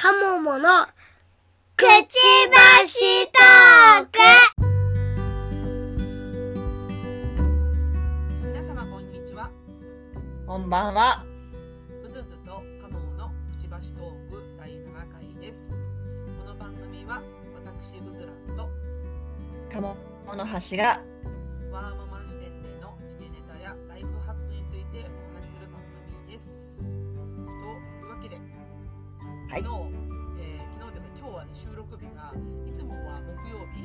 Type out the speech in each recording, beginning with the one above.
カモモのくちばしトーク。皆様こんにちは。こんばんは。うずずとカモモのくちばしトーク第7回です。この番組は私うずらんと鴨の橋が、はい昨日、えー昨日というか今日はね収録日がいつもは木曜日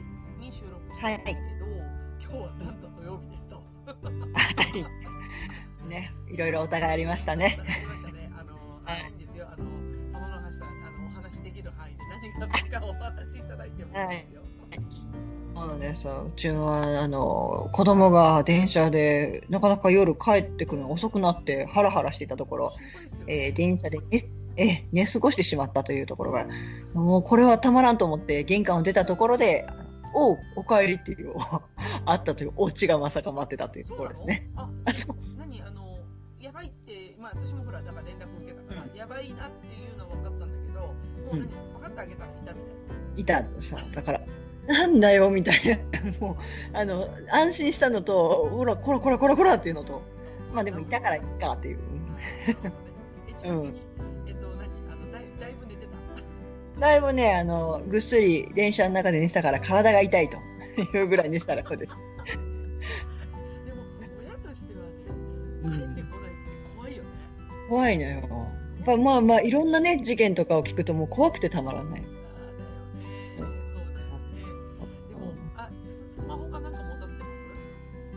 に収録してるんですけど、今日はなんと土曜日ですとはい。ね、いろいろお互いありましたね。わかりましたね。あの、あはいいいんですよ。あの、浜野橋さん、あの、お話しできる範囲で何があったかお話しいただいてもいいですよ。そうなんですよ。うちは、あの、子供が電車で、なかなか夜帰ってくるのが遅くなって、ハラハラしていたところ、心配ですよ、えー電車で寝、えー寝過ごしてしまったというところが、もうこれはたまらんと思って、玄関を出たところで、おう、お帰りっていう、あったというオチがまさか待ってたというところですね。あ、あ、そう。何？あの、やばいって、まあ私もほら、だから連絡受けたから、うやばいなっていうのは分かったんだけど、もう何、分かってあげたらいたみたいいたんさ、だから、なんだよ、みたいな。もう、あの、安心したのと、ほら、こらこらこらこらっていうのと、な。まあでもいたからいいかっていう。なるだいぶね、あの、ぐっすり電車の中で寝てたから体が痛いと いうぐらい寝てたらそうです。でも、親としてはね、うん帰ってこないって怖いよね。怖いのよ。やっぱまあまあ、いろんなね、事件とかを聞くともう怖くてたまらない。そう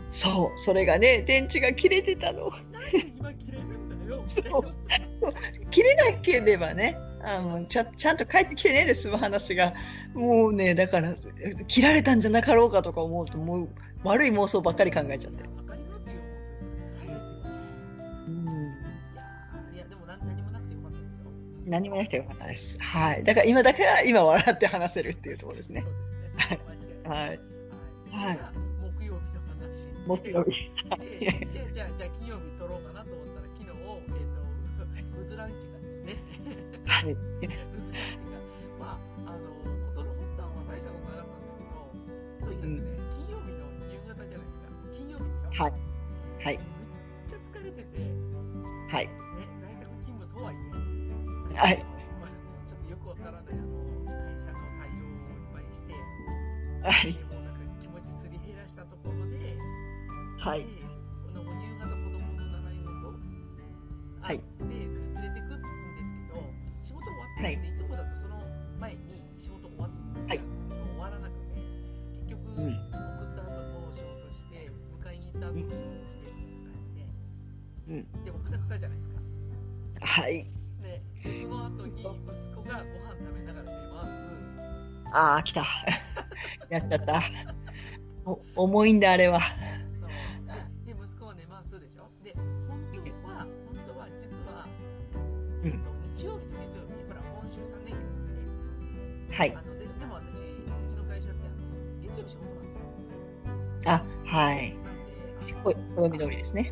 そう、それがね、電池が切れてたの。なんで今切れるんだよ。そう切れなければね、あのちゃちゃんと帰ってきてねで済む話が、もうね、だから、切られたんじゃなかろうかとか思うと、もう悪い妄想ばっかり考えちゃって。わかりますよ、本当にそれ辛いですよね。うんいやーいやでも何何もなくてよかったですよ。うん何もなくてよかったです。はい。だから今だから今笑って話せるっていうところですねそ。う。はい。はい。木曜日の話。木曜日。で。でじゃあじゃあ金曜日撮ろうかなと思ったはい。うずらんきがまああの事の発端は大したことなかったんだけど、とにかくね、金曜日の夕方じゃないですか。金曜日でしょ。はい。はい。めっちゃ疲れてて。はい。ね、在宅勤務とはいえ、はいまあ、ちょっとよくわからないあの会社の対応をいっぱいして、はい。もうなんか気持ちすり減らしたところで、はいで。ああ、来た。やっちゃった。お重いんだ、あれは。そう。で、で息子は寝ますでしょ。で、本当は、本当は、実は、うんえっと、日曜日と月曜日、ほら、今週3連休なんで、はいあ。ので、でも私、うちの会社って、あの、月曜日仕事なんですよ。あ、はい。なんで、あのこ暦通りですね。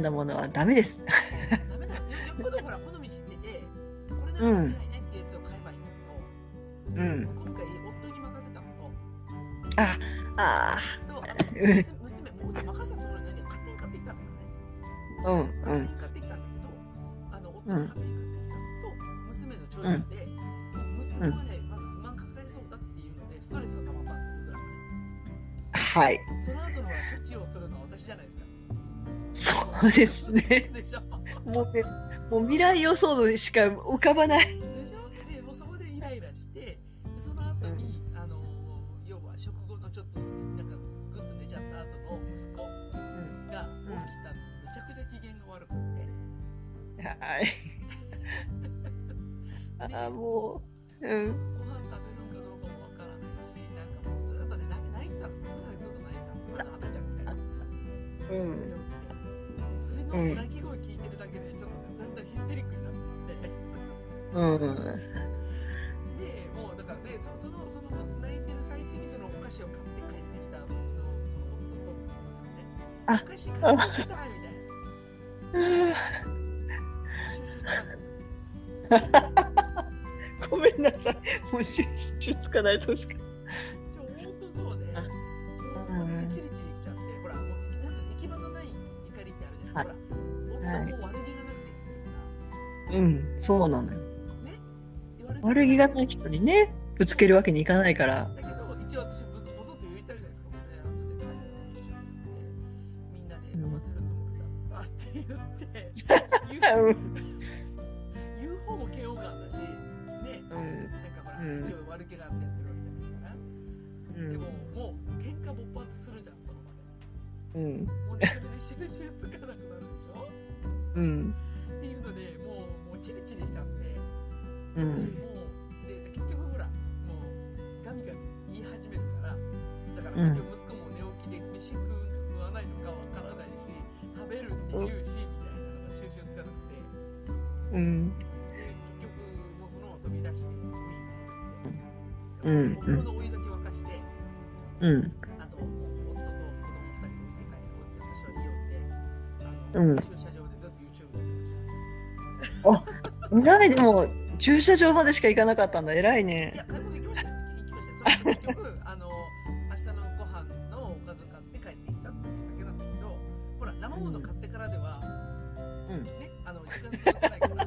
んだものはダメです。ダメなんですよよっぽどほら好み知っててこれなら間違いないってやつを買えばいいんだけど、うん。今回夫に任せたのとあ、あとうん娘娘もうじゃあ任せたつもりないんで勝手うん勝手に買ってきたんだけど、あの、夫が勝手に買ってきたのと、娘のチョイスで、娘はね、まず不満抱えそうだっていうので、ストレスが溜まったんですよ、うずらがね。はい。そうですね。でしょもうね、もう未来予想図しか浮かばない。でしょで、もうそこでイライラして、でその後に、あの、要は食後のちょっと、なんか、ぐっと寝ちゃった後の息子が起きたの、めちゃくちゃ機嫌が悪くて。はい。ああ、もう、うん。ご飯食べるかどうかもわからないし、なんの。き声聞いてるだけで、ちょっとだんだんヒステリックになって。うん。で、もうだからね、そその、その泣いてる最中にそのお菓子を買って帰ってきたうちのその夫と娘ね。おあ菓子買ってきたみたいな。ごめんなさい。もうシュッシュつかないとしか。うん、そうなのよ。ね？で悪悪気がない人にね、ぶつけるわけにいかないから。だけど、一応私、ボソボソって言ったじゃないですか。みんなで飲ませるつもりだったって言って、言う方も嫌悪感だし、ね。うん。なんかほら、うん一応悪気があってやってるわけじゃないから。うんでも、もう、喧嘩勃発するじゃん、その場で。うん。もうね、それで収集つかなくなるでしょ？うん。うん。う、で、結局ほら、もう、ガミガミ言い始めるから、だからうん結局息子も寝起きで飯食うか食わないのかわからないし、食べるって言うし、みたいなのが収集つかなくて、うん。で、結局、もうそのまま飛び出して、ウィーってうん言って、お風呂のお湯だけ沸かして、うん。あと、夫と子供二人置いて帰る、置いて、私は家を出て、あの、うん駐車場でずっと YouTube 見てました。偉い、でも、駐車場までしか行かなかったんだ。偉いいね。や、買い物行きました。よ。行きました。よ。それで結局、あの、明日のご飯のおかず買って帰ってきた。っていうだけなんだけど、ほら、生もの買ってからでは、うんね、あの、時間潰せないから。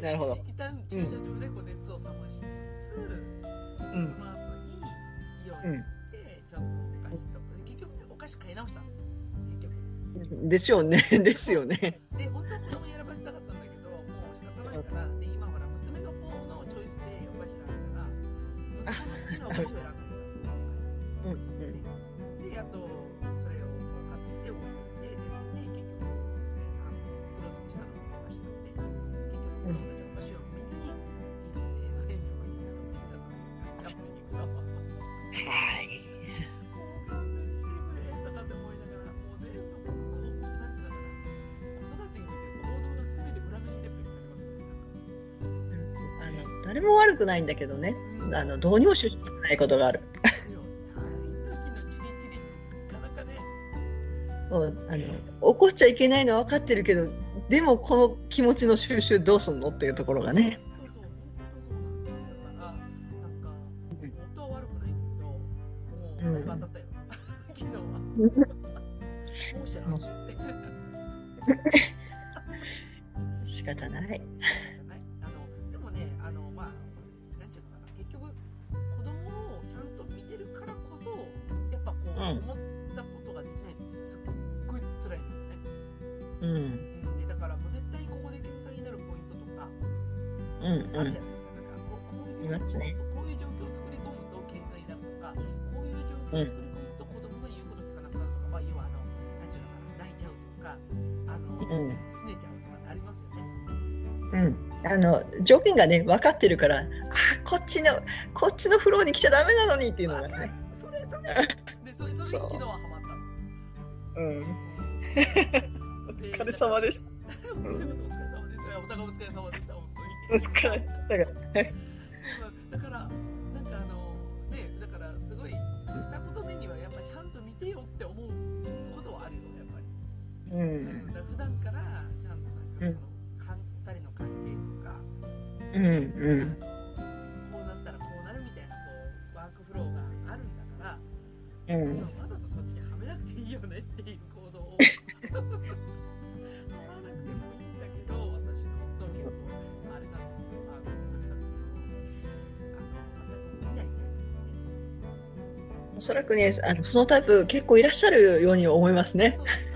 なるほど一旦駐車場でしょうね。ですよね。ね。なんかあの、誰も悪くないんだけどね。あの、どうにも収集つかないことがある。も うあの怒っちゃいけないのは分かってるけどでもこの気持ちの収集どうすんのっていうところがね。の条件がね分かってるからあこっちのこっちのフローに来ちゃダメなのにっていうのがね。それ それでそれそれ昨日はハマったうん。の。お疲れ様でした。お疲れ様です。いやお互いお疲れ様でした本当に。お疲れ。だからうんうん。こうなったらこうなるみたいなこうワークフローがあるんだから、うん。そのわざとそっちにくていいよねっていう行動を。取らなくてもいいんだけど私の本当は結構あれなんですよ。あのどっちかっていうとあの全く見ないおそらくね、あのそのタイプ結構いらっしゃるように思いますね。そうです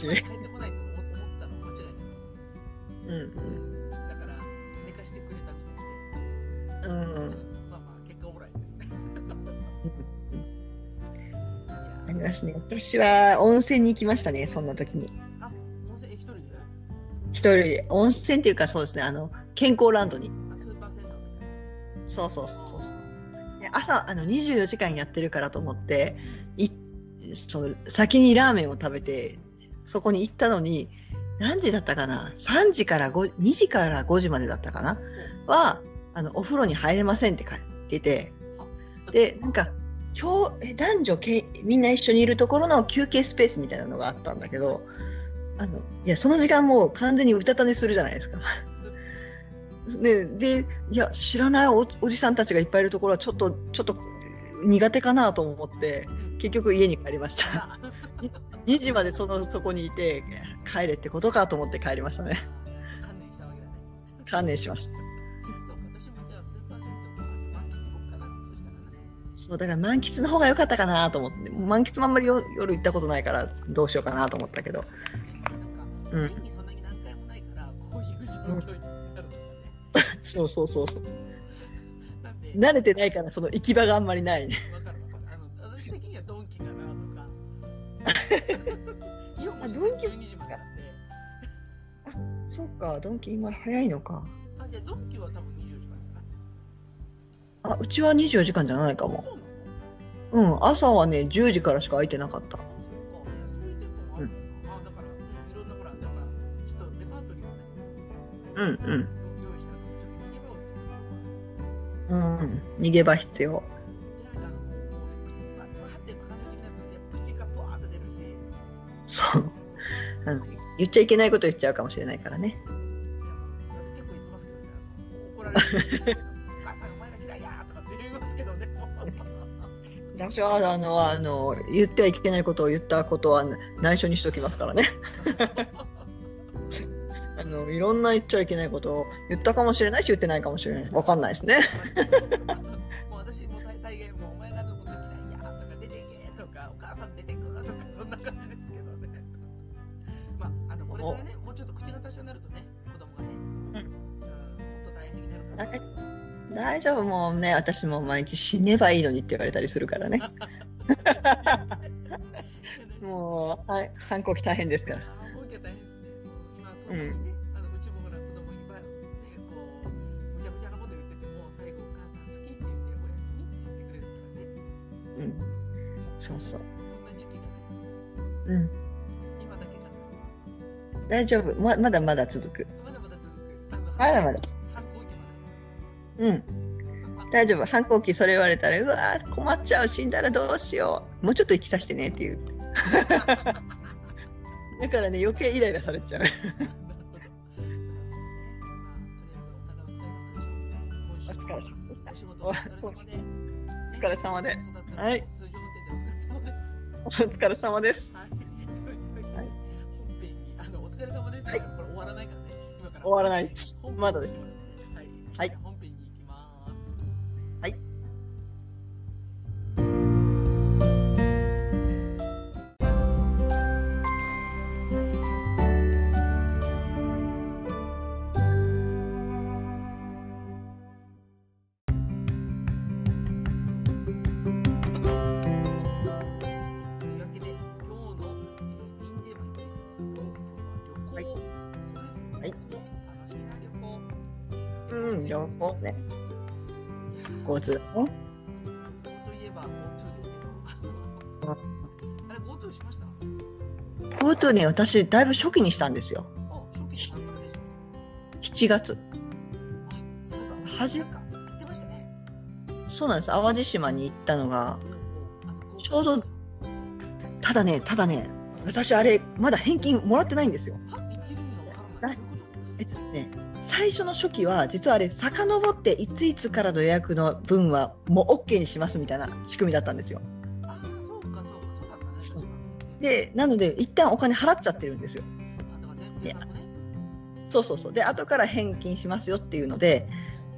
しい。帰ってこないと思ったのは間違いないです。うん、うんうん。まあ、りますね。私は温泉に行きましたね、そんな時に。あ、温泉、一人で一人で、温泉っていうかそうですね、あの、健康ランドに。そうそうそうそう。朝、あの、24時間やってるからと思って、いそう先にラーメンを食べて、そこに行ったのに、何時だったかな ?3 時から5、2時から5時までだったかな？は、あの、お風呂に入れませんって書いてて、で、なんか、今日、え男女けみんな一緒にいるところの休憩スペースみたいなのがあったんだけど、あの、いや、その時間もう完全にうたた寝するじゃないですか。で、で、いや、知らないおおじさんたちがいっぱいいるところはちょっと、ちょっと苦手かなと思って、結局家に帰りました。2時までその、そこにいて、帰れってことかと思って帰りましたね。観念したわけだね。観念しました。そうか、私もじゃあスーパー銭湯満喫後かな、そうしたらな。そう、だから満喫の方が良かったかなと思って、満喫もあんまりよ夜行ったことないから、どうしようかなと思ったけど。なんか、うん年にそんなに何回もないから、こういう状況になるんだよね。そうそうそうそう。慣れてないから、その行き場があんまりない。わイオンもあドンキ12時までなんで。そうか、ドンキ今早いのか。あ、じゃあドンキは多分24時間。あ、うちは24時間じゃないかも。そうん、朝はね、10時からしか空いてなかった。うん。うんうん、逃げ場必要。そう。あの言っちゃいけないこと言っちゃうかもしれないからね。結構言ってますけどね。お母さんお前ら嫌いやとかって言いますけどね。私はあのあの言ってはいけないことを言ったことは内緒にしときますからね。あのいろんな言っちゃいけないことを言ったかもしれないし言ってないかもしれない。わかんないですね。れからねもうちょっと口が達者になるとね子供がね、うん、もっと大変になるから。はい大丈夫もうね私も毎日死ねばいいのにって言われたりするからね。もうはい反抗期大変ですから。反抗期は大変ですね。今そんなにね、あのうちもほら子供にばねこうむちゃむちゃなこと言ってても最後お母さん好きって言っておやすみって言ってくれるからね。うん。そうそう。こんな時期がねうん。大丈夫。ままだまだ続く。まだまだ続く。まだまだ。反抗期まうん。大丈夫。反抗期それ言われたら、うわー困っちゃう。死んだらどうしよう。もうちょっと生きさせてねっていう。で。だからね、余計イライラされちゃう。お疲れ様でしお疲れ様ではいお疲れ様です。終わらないです。まだです。交通ね。ー旅行といえば GoTo ですけど、あれ GoTo しました？GoTo ね、私、だいぶ初期にしたんですよ。あ、初期の学生7月。あ、そういえば、はじなんか言ってましたね。そうなんです。淡路島に行ったのが、ちょうど、ただね、ただね、私あれ、まだ返金もらってないんですよ。えっとですね、最初の初期は、実はあれ、遡っていついつからの予約の分はもう OK にしますみたいな仕組みだったんですよ。ああ、そうか、そうか、そうだったね。で、なので、一旦お金払っちゃってるんですよ。ね。そうそうそう。で、後から返金しますよっていうので、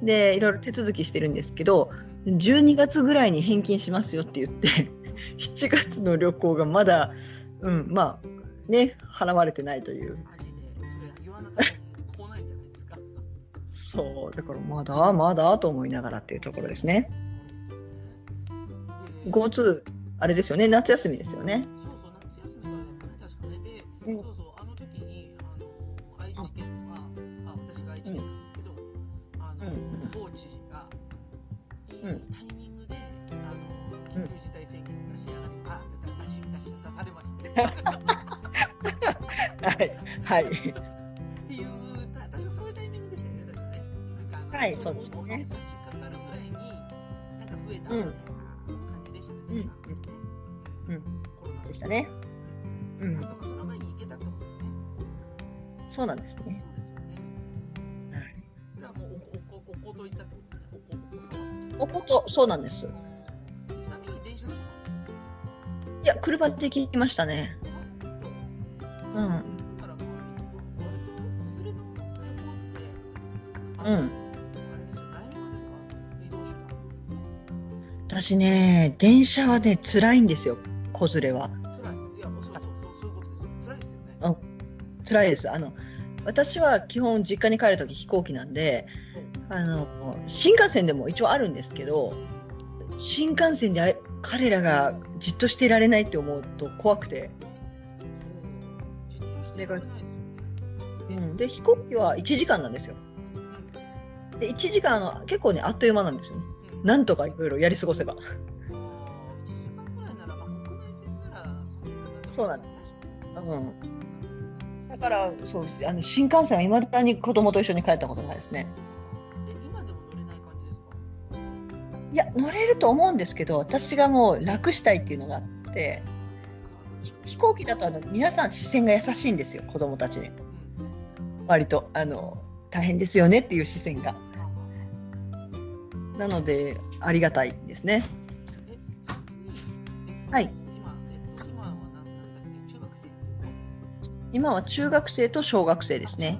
で、いろいろ手続きしてるんですけど、12月ぐらいに返金しますよって言って、7月の旅行がまだ、うん、まあ、ね、払われてないという。マジで、それ言わなかったそう、だからまだ、まだと思いながらっていうところですね。で GoTo、あれですよね、夏休みですよね。そうそう、夏休みからだったね、確かね。で、うんそうそう、あの時に、あの、愛知県は、あ、私が愛知県なんですけど、あの、うん某知事が、いいうんタイミングで、あの、緊急事態宣言を出し上がり、あ、出し、出し、出されまして。はい、はい。はいそうですねお店差し掛かるぐらいに、なんか増えたみたいな感じでしたね、うん確かあの時ね。うんコロナでしたね。でしたね。うんあ、そうか、その前に行けたってことですね。そうなんですそうね。ですよね。はいそれはもうお、お、お、おこと行ったってことですね。お、お、おこと、そうなんです。うんちなみに電車ですか？いや、車で行きましたね。あ、うん。うん私ね、電車はね、辛いんですよ、子連れは。辛い。いや、そうそうそう、そういうことですよ。辛いですよね。あ辛いです。あの、私は基本実家に帰るとき飛行機なんで、あの、新幹線でも一応あるんですけど、新幹線であ彼らがじっとしていられないって思うと怖くて、じっとしてられないですよね。うん、で、飛行機は1時間なんですよ。で、1時間結構ね、あっという間なんですよね。うん。なんとかいろいろやり過ごせば。あー1時間ぐらいなら、まあ、国内線なら、そうなんです。うん。だから、そう、あの、新幹線は未だに子供と一緒に帰ったことないですね。え、今でも乗れない感じですか？いや、乗れると思うんですけど、私がもう楽したいっていうのがあって、ひ飛行機だとあの皆さん視線が優しいんですよ、子供たちに。うん。割と、あの、大変ですよねっていう視線が。なので、ありがたいですね。はい今、は中学生と小学生ですね。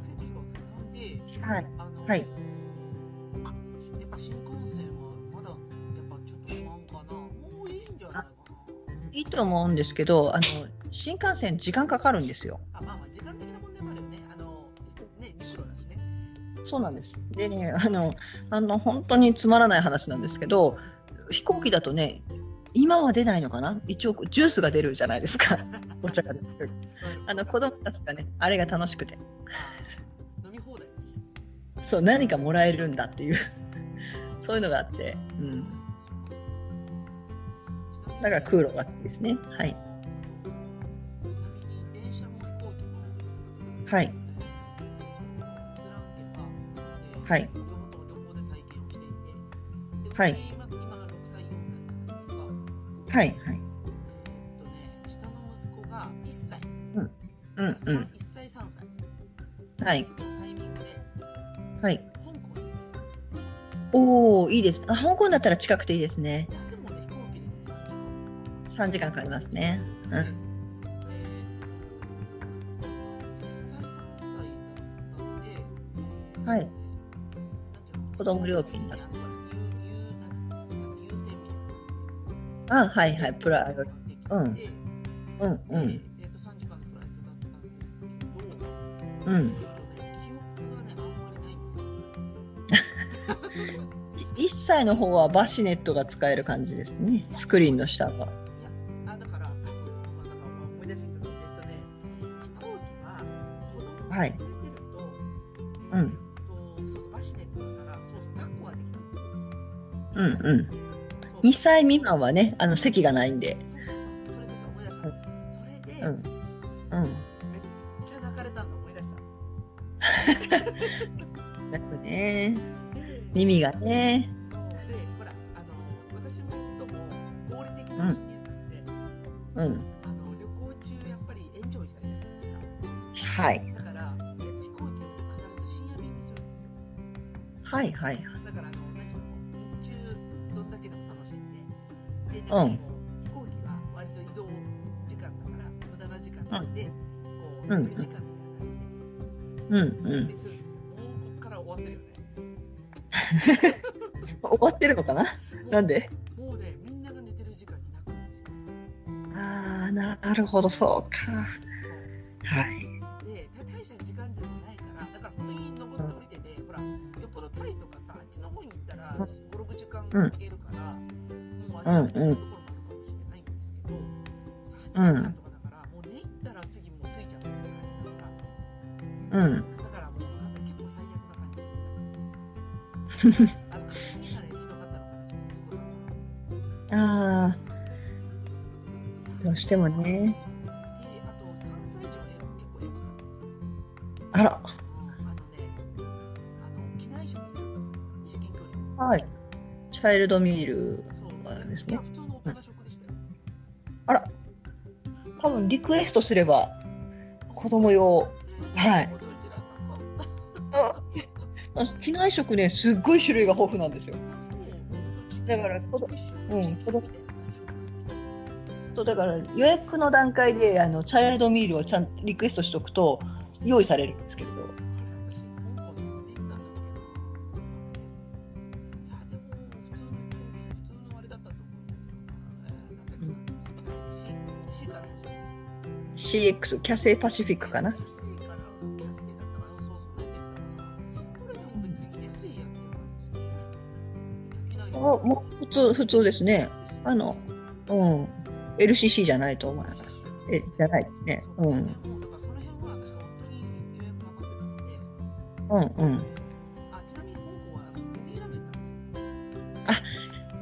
はい。はいやっぱ新幹線はまだやっぱちょっと不安かな。もういいんじゃないかいいと思うんですけど、あの、新幹線時間かかるんですよ。な。あ、まあまあ時間的なそうなんです。でね、あの、あの、本当につまらない話なんですけど、飛行機だとね、今は出ないのかな？一応、ジュースが出るじゃないですか。お茶が出る。あの、子供たちがね、あれが楽しくて。飲み放題だし。そう、何かもらえるんだっていう、そういうのがあって、うん。だから空路が好きですね。はい。はい。はい両方とも旅行で体験をしていて、ではい私今、今6歳、4歳なんですが、はい。はいえー。っとね、下の息子が1歳、うんうん。うん1歳、3歳はい。のタイミングではい。香港に行きます。おー、いいです。あ、香港だったら近くていいですね。でもね、飛行機で、3時間。3時間かかりますね。うん。子供料金だあはいはい。プライド。うんでうんうん。えーっと、3時間のフライトだったんですけど、うん。えーっとね、記憶がね、あんまりないんですよ。1歳の方はバシネットが使える感じですね。スクリーンの下が。歳未満はね、あの席がないんで。そうそうそう、それで、うん。うん。めっちゃ泣かれたの思い出した。なくね。で耳がね。で、で、なん飛行機は割と移動時間だから、無駄な時間なんで、こう、時間みたいな感うんうん。じで、設定するんですよ。もう、こっから終わってるよね。終わってるのかな？なんで？もうね、みんなが寝てる時間に泣くんですよ。ああ、なるほど、そうか。はい。で、た大した時間でもないから、だから本当に登って降りてて、ほら、よっぽどタイとかさ、あっちの方に行ったら、うん5、6時間かけるから、もう諦めてるところもあるかもしれないんですけど、3時間とかだから、もう寝入ったら次もう着いちゃうみたいな感じだから、うん。だからもうなんか結構最悪な感じです。あの、髪がね、ひどかったのかな、ちょっと息子さんは。ああ、どうしてもね。で、あと3歳以上ね、結構エグかった。あら、あのね、あの、機内食ってあるんですよ。至近距離で。はい。チャイルドミール。ですねいや、普通の大人食でしたよ。あら、多分リクエストすれば、子供用。はい機内食ね、すっごい種類が豊富なんですよ。だからうんフィッシュみたいなそうだから予約の段階であのチャイルドミールをちゃんとリクエストしておくと用意されるんですけれど。CX、キャセイパシフィックかな？あ、もう普通、普通ですね。あの、うん。LCC じゃないと思います。え、じゃないですね。うん。うんうん。あ、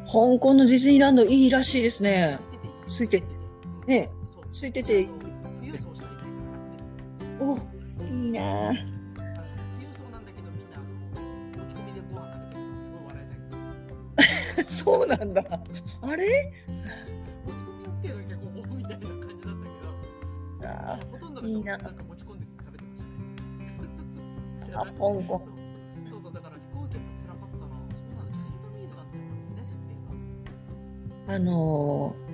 香港のディズニーランドいいらしいですね。ついて。ね。ついてていなぁ。あの富裕層なんだあの持ち込みでご飯食べてい。うなんだ。あれ？持ち込みたいな感じだったけど、あほとんどのいいななんか持ち込んで食べてましたね。じゃあなくて香港そうそうだから飛行機やっぱ辛かったな。そうなんだチャイルドミールだったんですね設定が。あのー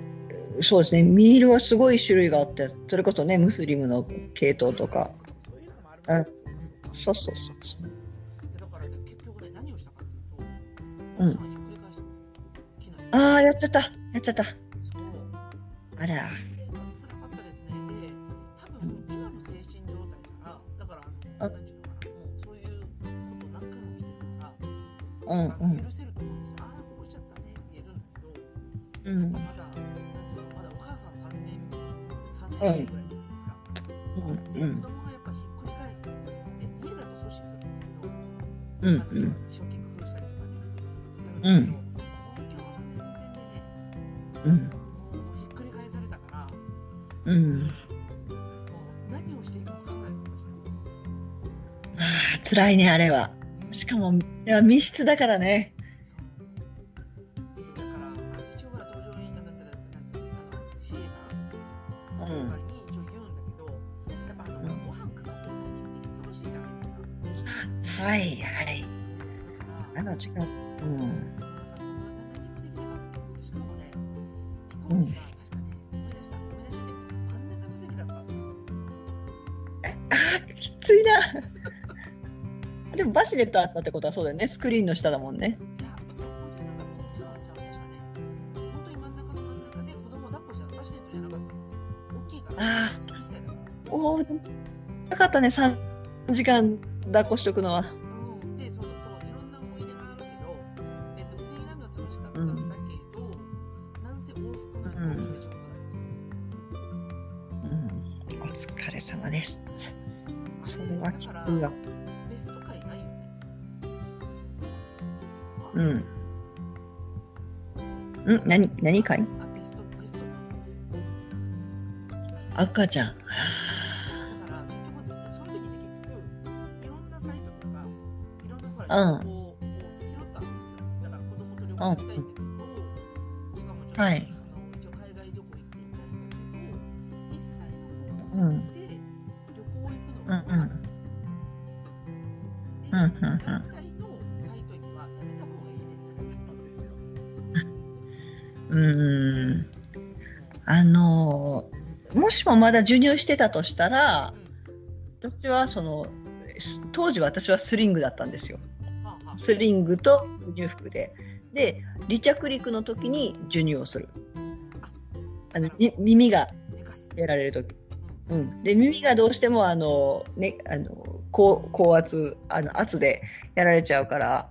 そうですね、ミールはすごい種類があって、それこそね、ムスリムの系統とか。そうそういうそうかそうかそうそうだからね、結局ね、何をしたかっていうと、うんひっくり返したんですよ。ああ、やっちゃった。やっちゃった。そう。あら。で、辛かったですね。で、多分今の精神状態から、だから、ああの、なんていうのかな、もうそういうことを何回も見てるから、うんあの許せると思うんですよ。ああ、こぼしちゃったねって言えるんだけど、うん。うんまだ、なんていうの、まだお母さん3年、3年生ぐらいじゃないですか。で、うん子供がやうんあの初期工夫したりとかね、するんだけど、うん公共の面前でね、うんもうひっくり返されたから、もうん。う何をしていいかわからないの、私は。ああ、辛いね、あれは。しかも、いや密室だからね。でもバシレットあったってことはそうだよね。スクリーンの下だもんね。いや、そこじゃなかった。違う違う、確かね。本当に真ん中の真ん中で子供抱っこじゃバシネットじゃなかった。大きいから。あ1歳だから。おお、なかったね、3時間抱っこしとくのは。何、何かい？あ、ベスト、ベスト。赤ちゃん。だから結局その時って結局いろんうん情報しもまだ授乳してたとしたら、私はその、す当時私はスリングだったんですよ。スリングと授乳服で。で、離着陸の時に授乳をする。あのみ耳が。やられる時。ううんん、で耳がどうしてもあの、ね、あの高高圧あの圧でやられちゃうから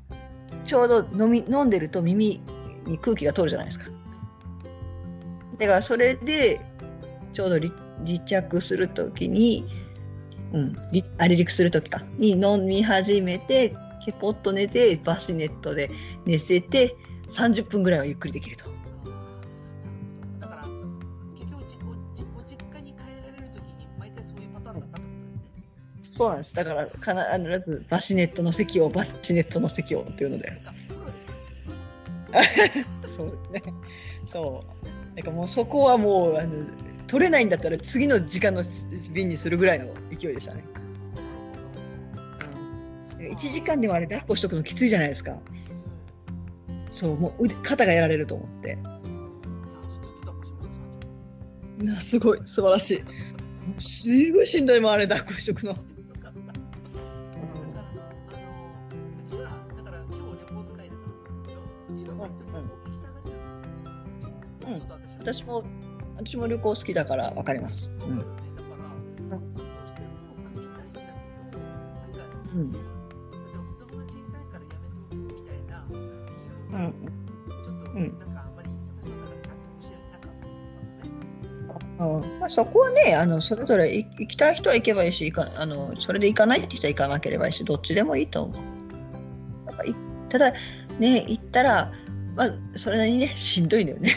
ちょうど飲み飲んでると耳に空気が通るじゃないですかだからそれでちょうど離離着するときに、うん、離あ離陸するときかに飲み始めてケポッと寝てバシネットで寝せて30分ぐらいはゆっくりできると。だから結局じご実家に帰られるときに毎回そういうパターンだったってことですね。そうなんです。だから、必ずバシネットの席を、バシネットの席をっていうので。そうですね。そう。なんかもうそこはもう、あの、取れないんだったら次の時間の便にするぐらいの勢いでしたね。1時間でもあれ抱っこしとくのきついじゃないですか。そう、もう腕肩がやられると思って。いやずっと抱っこしました30分なすごい、素晴らしい。もうすごいしんどいもん、あれ抱っこしとくの。私も、私も旅行好きだからわかります。うんうん。うん。うんそこはねあのそれぞれい行きたい人は行けばいいしあのそれで行かないって人は行かなければいいしどっちでもいいと思うただね行ったら、まあ、それなりにねしんどいのよね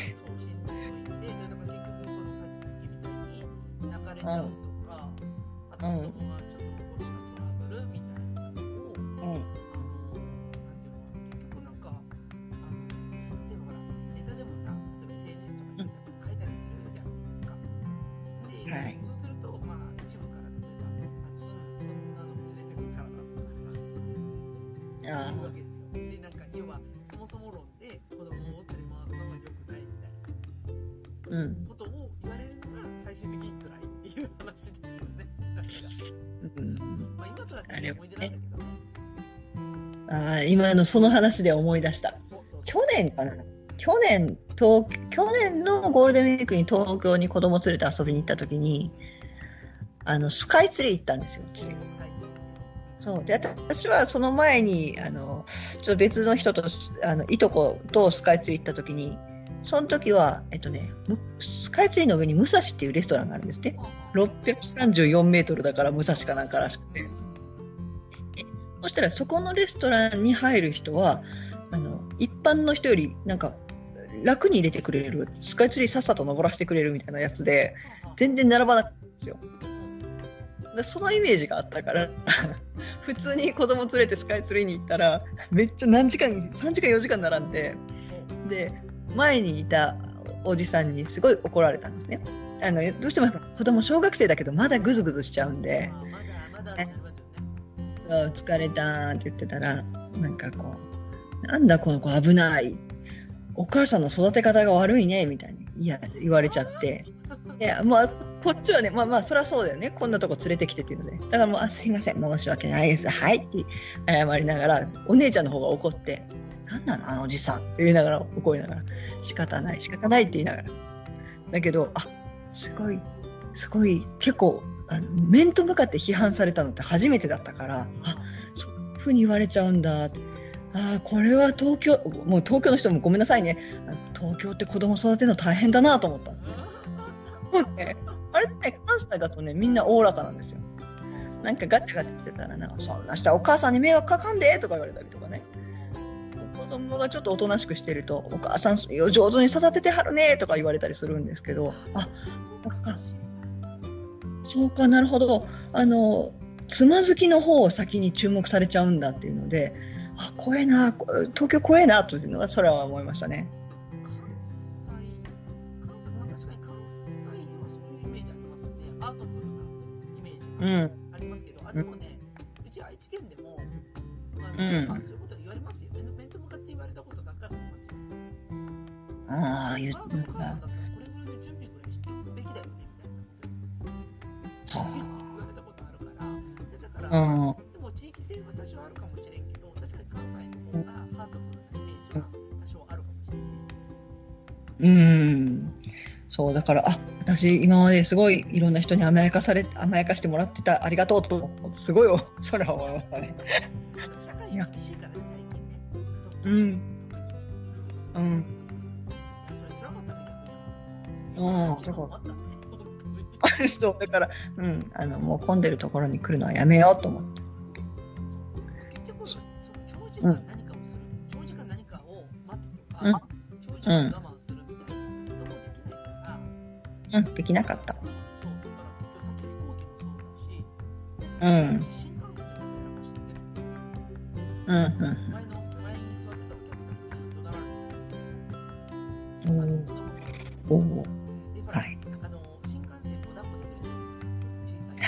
ー今のその話で思い出した。去年かな？去年東去年のゴールデンウィークに東京に子供連れて遊びに行った時にあのスカイツリー行ったんですよ。そう。で私はその前にあのちょっと別の人とあのいとことスカイツリー行った時にその時は、えっとね、スカイツリーの上に武蔵っていうレストランがあるんですね634メートルだから武蔵かなんからしくて。そしたらそこのレストランに入る人はあの一般の人よりなんか楽に入れてくれるスカイツリーさっさと登らせてくれるみたいなやつで全然並ばなかったんですよ。そのイメージがあったから 普通に子供連れてスカイツリーに行ったらめっちゃ何時間3時間4時間並んでで前にいたおじさんにすごい怒られたんですね。あのどうしても子供小学生だけどまだグズグズしちゃうんで。疲れた」って言ってたらなんかこう「なんだこの子危ない」お母さんの育て方が悪いねみたいにいや言われちゃって。いやまあこっちはねまあまあそりゃそうだよね。こんなとこ連れてきてっていうので。だからもう「あすいません。申し訳ないです。はい」って謝りながらお姉ちゃんの方が怒って「なんなのあのおじさん」って言いながら怒りながら「仕方ない仕方ない」って言いながら。だけどあすごいすごい結構あの面と向かって批判されたのって初めてだったからあそういうふうに言われちゃうんだ。ってあこれは東京もう東京の人もごめんなさいね。あ東京って子供育てるの大変だなと思った。もうねあれって関西だとねみんなおおらかなんですよ。なんかガチャガチャしてたらなんかそんなしたお母さんに迷惑かかんでとか言われたりとかね。子供がちょっとおとなしくしてるとお母さん上手に育ててはるねとか言われたりするんですけどあそうかなるほどあのつまずきの方を先に注目されちゃうんだっていうのであ怖えなこ東京怖えなというのはそれは思いましたね。関西、関西、まあ確かに関西はそういうイメージありますね。アートフルなうん。ありますけど、あでもね、うち愛知県でも、あうんのあそういうこと言われますよ。面面と向かって言われたこと何回もありますよ。ああ、言ったうん。でも地域性は多少あるかもしれんけど、確かに関西の方がハートフルなイメージは多少あるかもしれない。うん。そう、だから、あ、私、今まですごいいろんな人に甘やかされ、甘やかしてもらってた、ありがとうと、すごいよ、それは思いましたね。社会厳しいからね、最近ね。うんうん。いやそれ辛かったね、逆に。うん時間もあったそう、だから、うん、あの、もう混ん。でるところに来るのはやめようと思って。う結局、長時間何かをする、長時間何かを待つとか、うん。長時間我慢するみたいなこともできないから、うん、できなかった。そう、だから結局さっきの飛行機もそうだし、うん、私新幹線でまたやらかしてってるん。うん、うん。前の、前に座ってたお客さん。に怒鳴られて、おあのー子供がお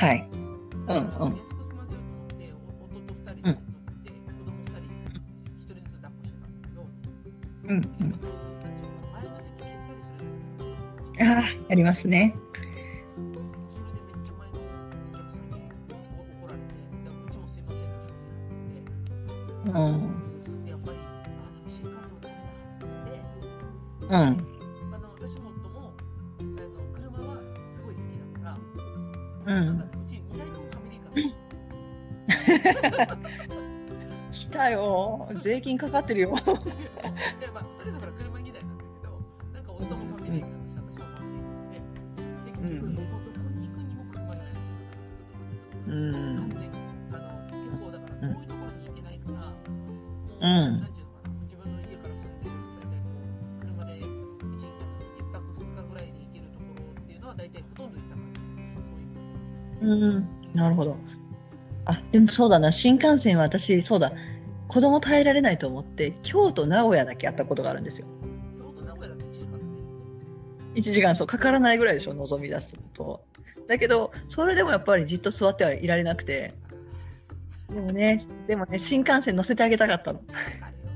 はい。うんうんうと思って、お弟二人で乗って、子供二人、一人ずつ抱っこしてたんだけど、うん、うん。結局、なんていうのかな前の席蹴ったりするじゃないですか。ああ、やりますね。それ来たよ。税金かかってるよ。で、まあ、とりあえずほら車2台なんだけど、なんか夫もファミリーカーだし、私もファミリーカーで、で、結局、うんどこに行くにも車になりますよ。うん、完全に。あの、結構だから遠いところに行けないから、もう、うんなんていうのかな、自分の家から住んでる、大体こう、車で一一泊二日ぐらいで行けるところっていうのは大体ほとんど行ったからそういう。うん、なるほど。あ、でもそうだな、新幹線は私、そうだ、子供耐えられないと思って、京都、名古屋だけやったことがあるんですよ。京都、名古屋だと1時間だね。1時間、そう、かからないぐらいでしょ、望み出すと。だけど、それでもやっぱりじっと座ってはいられなくて、でもね、でもね、新幹線乗せてあげたかったの。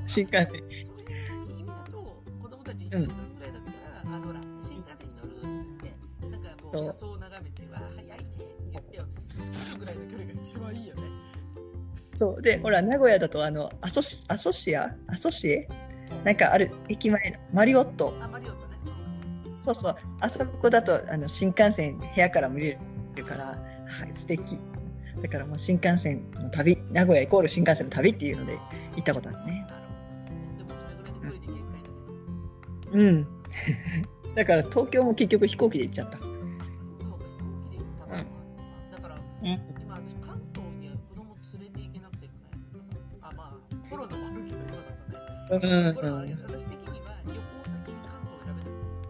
新幹線。そういう意味だと、子供たち1時間ぐらいだったら、あのほら、新幹線に乗るって言って、なんかもうそう車窓を眺一番いいよね。そう。で、ほら、名古屋だと、あの、アソシ、アソシア？アソシエ？なんかある、駅前の、マリオット。あ、マリオットね。そうそう。あそこだと、あの、新幹線、部屋から見れるから、はい、素敵。だからもう新幹線の旅、名古屋イコール新幹線の旅っていうので行ったことあるね。うん。だから東京も結局飛行機で行っちゃった。そうか、飛行機で行くパターンもあるのか。だから、うん。うんコロナもあるけど私的には旅行先に関東を選べないん。ですよ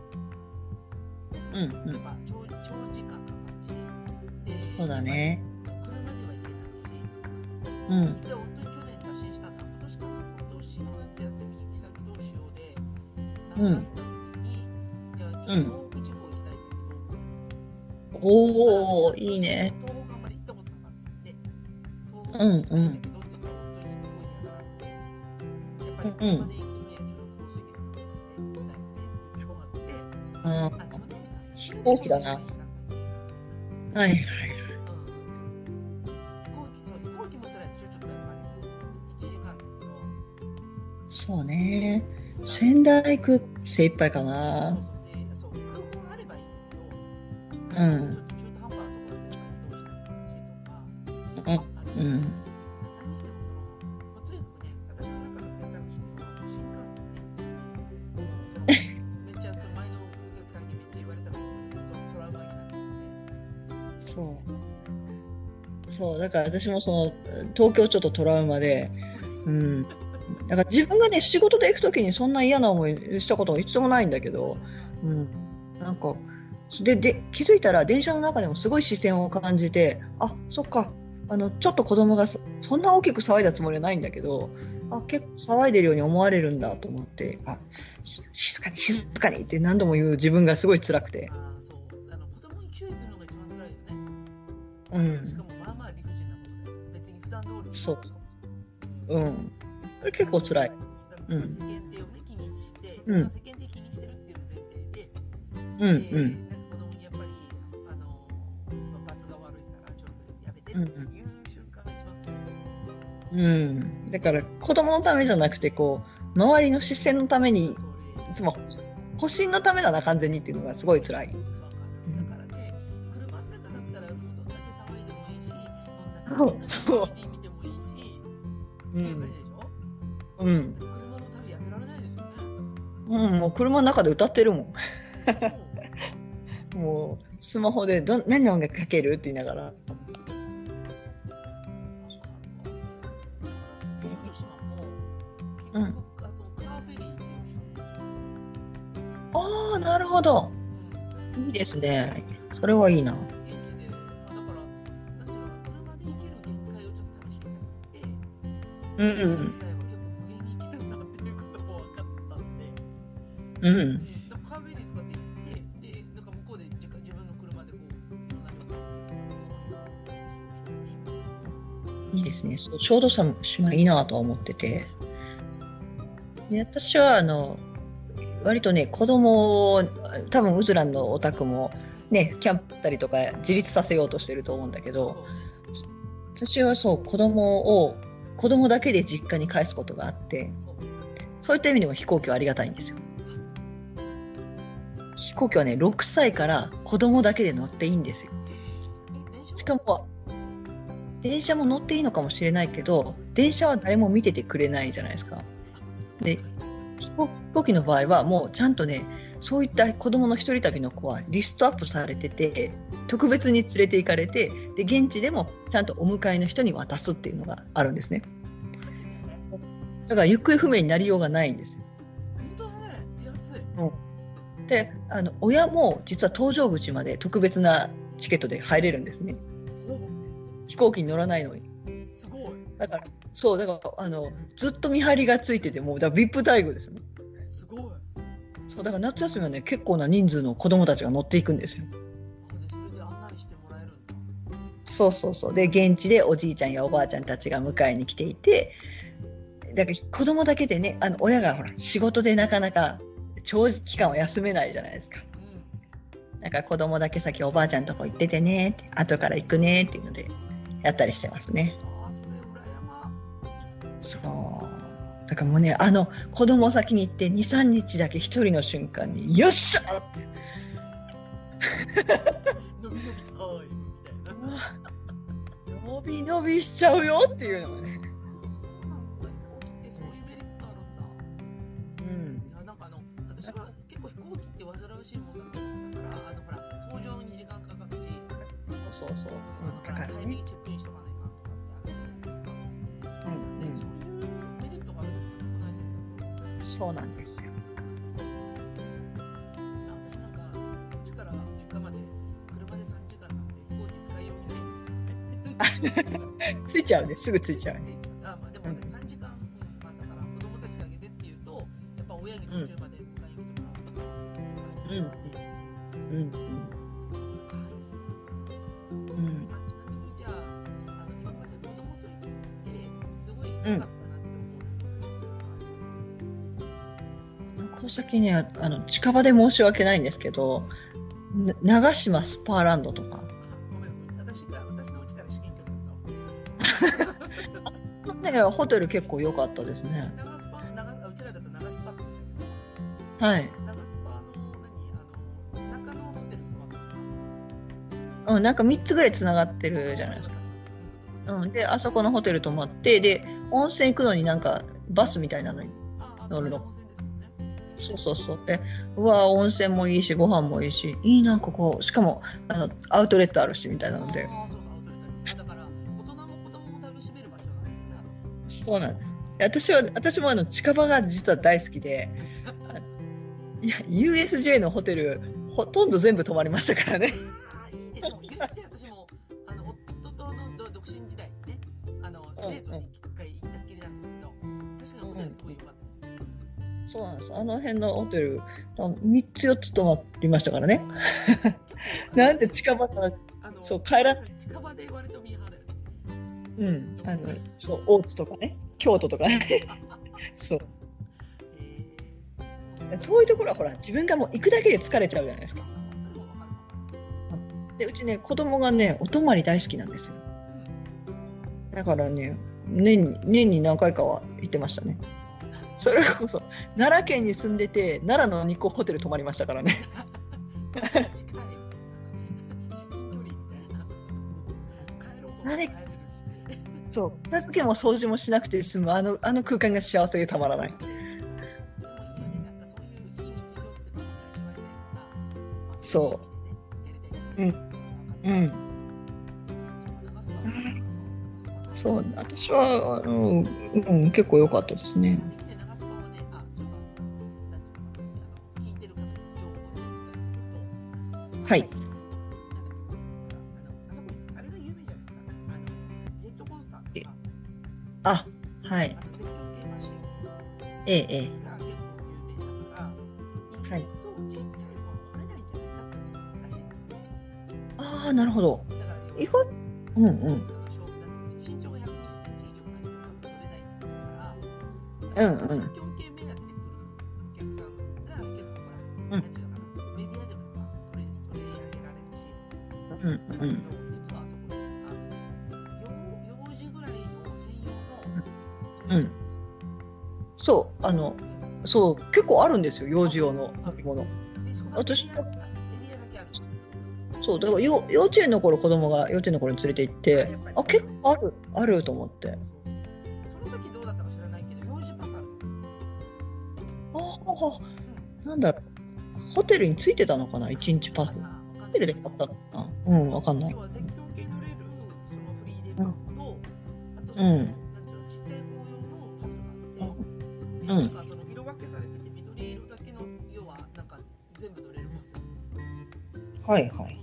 うん。うん。やっぱ長長時間かかるしでそうだね。車では行けないしうん。で本当に去年打診したん。だ今年かな今年の夏休み行き先どうしようでうん。悩ん。だ時に、いやちょっと東北地方行きたいん。だけど、おー、いいね。東北あん。まり行ったことなかったん。で、東北うん。行きたいん。やっぱり車で行くにはちょっと遠すぎるので、みたいねって言って終わって、ああ、去年か。飛行機だなはいはい。そう、ね。仙台空港精一杯かそうな。そう、そう、空港があればいいん。だけど、うん。ちょっと中途半端なところで移動したりとか、うん。うん。だから私もその、東京ちょっとトラウマで、うん。だから自分がね、仕事で行くときにそんな嫌な思いしたことは一度もないんだけど、うん。なんか、で、で、気づいたら電車の中でもすごい視線を感じて、あ、そっか、あの、ちょっと子供がそそんな大きく騒いだつもりはないんだけど、あ、結構騒いでるように思われるんだと思って、あ、し静かに静かにって何度も言う自分がすごい辛くて。ああ、そう、あの子供に注意するのが一番辛いよね。ううんそううんうん。これ結構辛い。うん世間体をね気にして、うんまあ世間体気にしてるっていう前提で、うんでうん。なんか子供にやっぱりあの、まあ、罰が悪いからちょっとやめてっていう瞬間が一番辛いですね。うん。だから子供のためじゃなくて、こう、周りの視線のために、いつも保身のためだな、完全にっていうのがすごい辛い。だからね、車の中だったらどんだけ騒いでもいいし、どんだけそうっていう感じん。でしょ？うん。車の旅やめられないですよね。うん、もう車の中で歌ってるもん。ももう、スマホでど、何の音楽かける？って言いながら。うん局、あああ、なるほど。種いいですね。それはいいな。うんうん結構無限に行けるんだっていうことも分かったんで、うん。うん。でなんかカーフェリー使って行って、で、なんか向こうで自自分の車でこう、いろんな旅行いいですね。そう小豆島いいなとは思ってて。で私は、あの、割とね、子供を、多分ウズランのお宅も、ね、キャンプ行ったりとか自立させようとしてると思うんだけど、私はそう、子供を、子供だけで実家に帰すことがあって、そういった意味でも飛行機はありがたいんですよ。飛行機はね、6歳から子供だけで乗っていいんですよ。しかも、電車も乗っていいのかもしれないけど、電車は誰も見ててくれないじゃないですか。で、飛行機の場合はもうちゃんとね、そういった子供の一人旅の子はリストアップされてて、特別に連れて行かれて、で、現地でもちゃんとお迎えの人に渡すっていうのがあるんですね。だから行方不明になりようがないんですよ。本当だね、手厚い。で、あの、親も実は搭乗口まで特別なチケットで入れるんですね。飛行機に乗らないのに。おすごい。だから、そう、だから、あの、ずっと見張りがついてて、もう、だから VIP 待遇ですよね。すごい。そう、だから夏休みはね、結構な人数の子供たちが乗っていくんですよ。それで案内してもらえるんだ。そうそうそう。で、現地でおじいちゃんやおばあちゃんたちが迎えに来ていて、だから子供だけでね、あの、親がほら、仕事でなかなか長期間は休めないじゃないですか。うん。だから子供だけ先おばあちゃんとこ行っててねって、後から行くねっていうので、やったりしてますね。ああ、それ羨ま。そう。だからもうね、あの、子供先に行って2、3日だけ一人の瞬間に、よっしゃって 伸び伸びタイムみたいな。伸び伸びしちゃうよっていうのがね。そうなんだ。飛行機ってそういうメリットあるんだ。うん。いや、なんかあの、私は結構飛行機って煩わしいもんだと思ったから、あの、ほら、搭乗に時間かかるし、そうそう。あの、ほら、早めにチェックないんですよね。ついちゃうね。すぐついちゃう。あまあでもね、3時間、うんまあ、だから子供たちだけでっていうと、やっぱ親に途中まで迎えに来てもらうとか。うん。先ね、あの、近場で申し訳ないんですけど、な長島スパーランドとか。あごめん、私が私のうちから至近距離だったわ。ね、ホテル結構良かったですね。長スパ、長あうちらだと長スパって言はい。長スパの何あの中のホテルに泊まったんですか？うん、なんか3つぐらい繋がってるじゃないですか。うん。で、あそこのホテル泊まって、で、温泉行くのになんかバスみたいなのに。あ、あ乗るの温泉ですもんね。そうそうそう。で、うわ、温泉もいいし、ご飯もいいし、いいな、ここ。しかも、あの、アウトレットあるし、みたいなので。そうそう、アウトレットです。だから、大人も子供も楽しめる場所なんですよね。そうなんです。私は、私もあの、近場が実は大好きで、あいや、USJ のホテル、ほとんど全部泊まりましたからね。いいね。USJ 私も、あの、夫とのど独身時代あの、んデートに一回行ったっきりなんですけど、確かにホテルすごい良かったですね。そうなんです。あの辺のホテル、3つ4つ泊まりましたからね。なんで近場なのあの、そう帰ら近場で割とミーハーだよね。うん、あの、そう、大津とかね、京都とかね。そう。えー遠いところはほら、自分がもう行くだけで疲れちゃうじゃないですか。で、うちね、子供がね、お泊まり大好きなんですよ。うんだからね、年に、年に何回かは行ってましたね。それこそ、奈良県に住んでて、奈良の日光ホテル泊まりましたからね。近い近そう、片付けも掃除もしなくて済む、あの、あの空間が幸せでたまらない。そうう非日常ってのが味わいたいから、まあ、そうん。そう、私は、あの、うん、結構良かったですね。はいあ。の絶叫系マシンええ、ええ。はい。ああ、なるほど。意外、うんうん。あの小なんていうんですか身長が120センチ以上ないと多分取れないから、うんうんそう、結構あるんですよ、幼児用の私そう、だからよ幼稚園の頃、子供が幼稚園の頃に連れて行って、あ、結構ある、あると思って。その時どうだったか知らないけど、幼児パスあるんですよ。ああ、なんだろう。ホテルについてたのかな、1日パス。ホホテルで買ったのかなうん、わかんない要。は絶叫系そのフリーデーパスと、あとそうんの、なんていうのちっちゃいのパスがあって、でうんしそはいはい。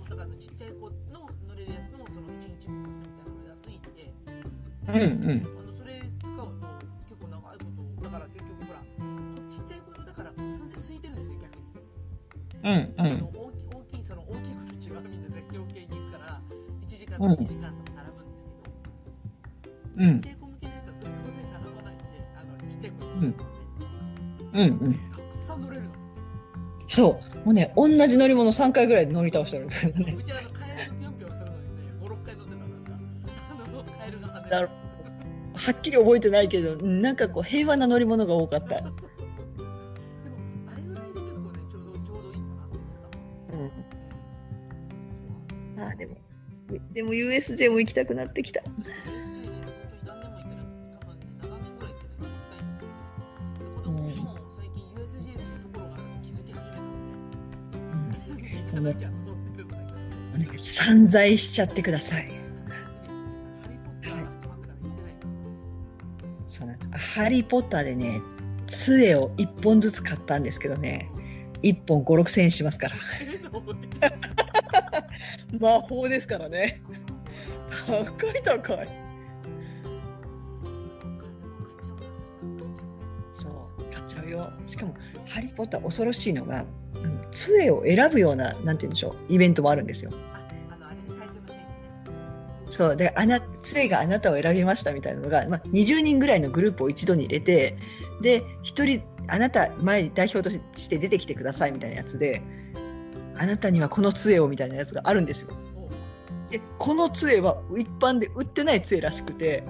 もうね、同じ乗り物3回ぐらい乗り倒してる。うちあのカエルがぴょんぴょんするのにね、5、6回乗ってたなんか、あのカエルが跳ねはっきり覚えてないけど、うんなんかこう平和な乗り物が多かったそう。そうそうそうそう。でもあれぐらいで結構ね、ちょうどちょうどいいかなと思った。うん。うん。ああ、でも、でも USJ も行きたくなってきた。散財しちゃってください。ハリー・ポッターが始まってから行ってないんですよ。そうなんです。ハリー・ポッターでね、杖を1本ずつ買ったんですけどね、1本5、6千円しますから。魔法ですからね。高い高い。そう、買っちゃうよ。しかも、ハリー・ポッター恐ろしいのが、うん杖を選ぶような、なんて言うんでしょう、イベントもあるんですよ。そう、で、あな、杖があなたを選びましたみたいなのが、まあ、20人ぐらいのグループを一度に入れて、で、1人、あなた、前に代表として出てきてくださいみたいなやつで、あなたにはこの杖をみたいなやつがあるんですよ。で、この杖は一般で売ってない杖らしくて、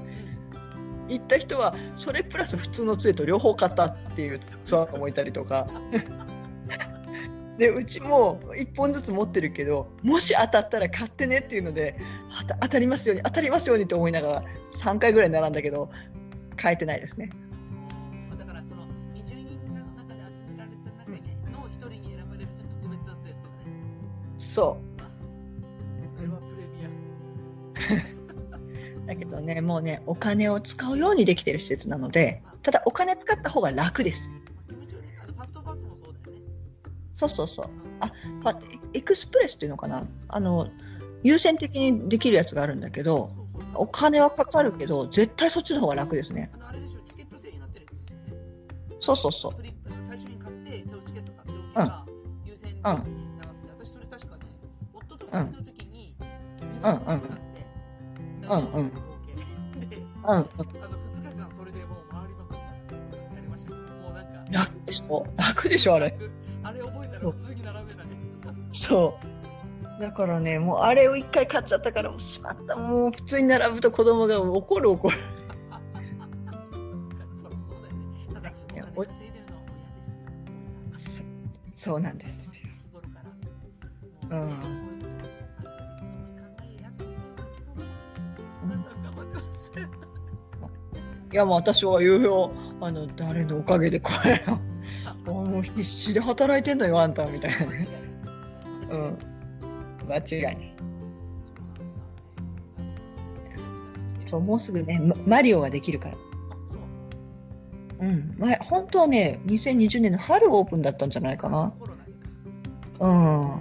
行った人は、それプラス普通の杖と両方買ったっていうツアーもいたりとか。で、うちも1本ずつ持ってるけど、もし当たったら買ってねっていうので、当たりますように、当たりますようにと思いながら、3回ぐらい並んだけど、買えてないですね。うんだから、その、20人の中で集められた中での一人に選ばれるとかね。そあそれはプレミア。う。だけどね、もうね、お金を使うようにできてる施設なので、ただお金使った方が楽です。そうそうそう。うんあまあエエクスプレスっていうのかな。あの優先的にできるやつがあるんだけどお金はかかるけど絶対そっちの方が楽ですね。あれでしょ、チケット制になってるやつですよね。そうそうそう最初に買って、チケット買っておけば、優先的に流すんで、私それ確かね、夫と二人の時に、水3日使って、うんうん。合計で、うん。あの、2日間それでもう回りまくったやりました。もうなんか、楽でしょ？楽でしょ、あれ。楽あれ覚えたらそう普通に並べない。そう。だからね、もうあれを一回買っちゃったから、もうしまった。もう普通に並ぶと子供が怒る怒る。そうそうだよね。ただ、おいや金稼いでるのは親ですよ。そうそうなんですよ。日頃から。もうね、うんそういやって思うんだけど、なんか頑張ってます。いや、もう私は言うよ。あの、誰のおかげでこれを。もう必死で働いてんのよ、あんたみたいなね。うん間違いない。そう、もうすぐね、ママリオができるから。うん。ま本当はね、2020年の春オープンだったんじゃないかな。うん。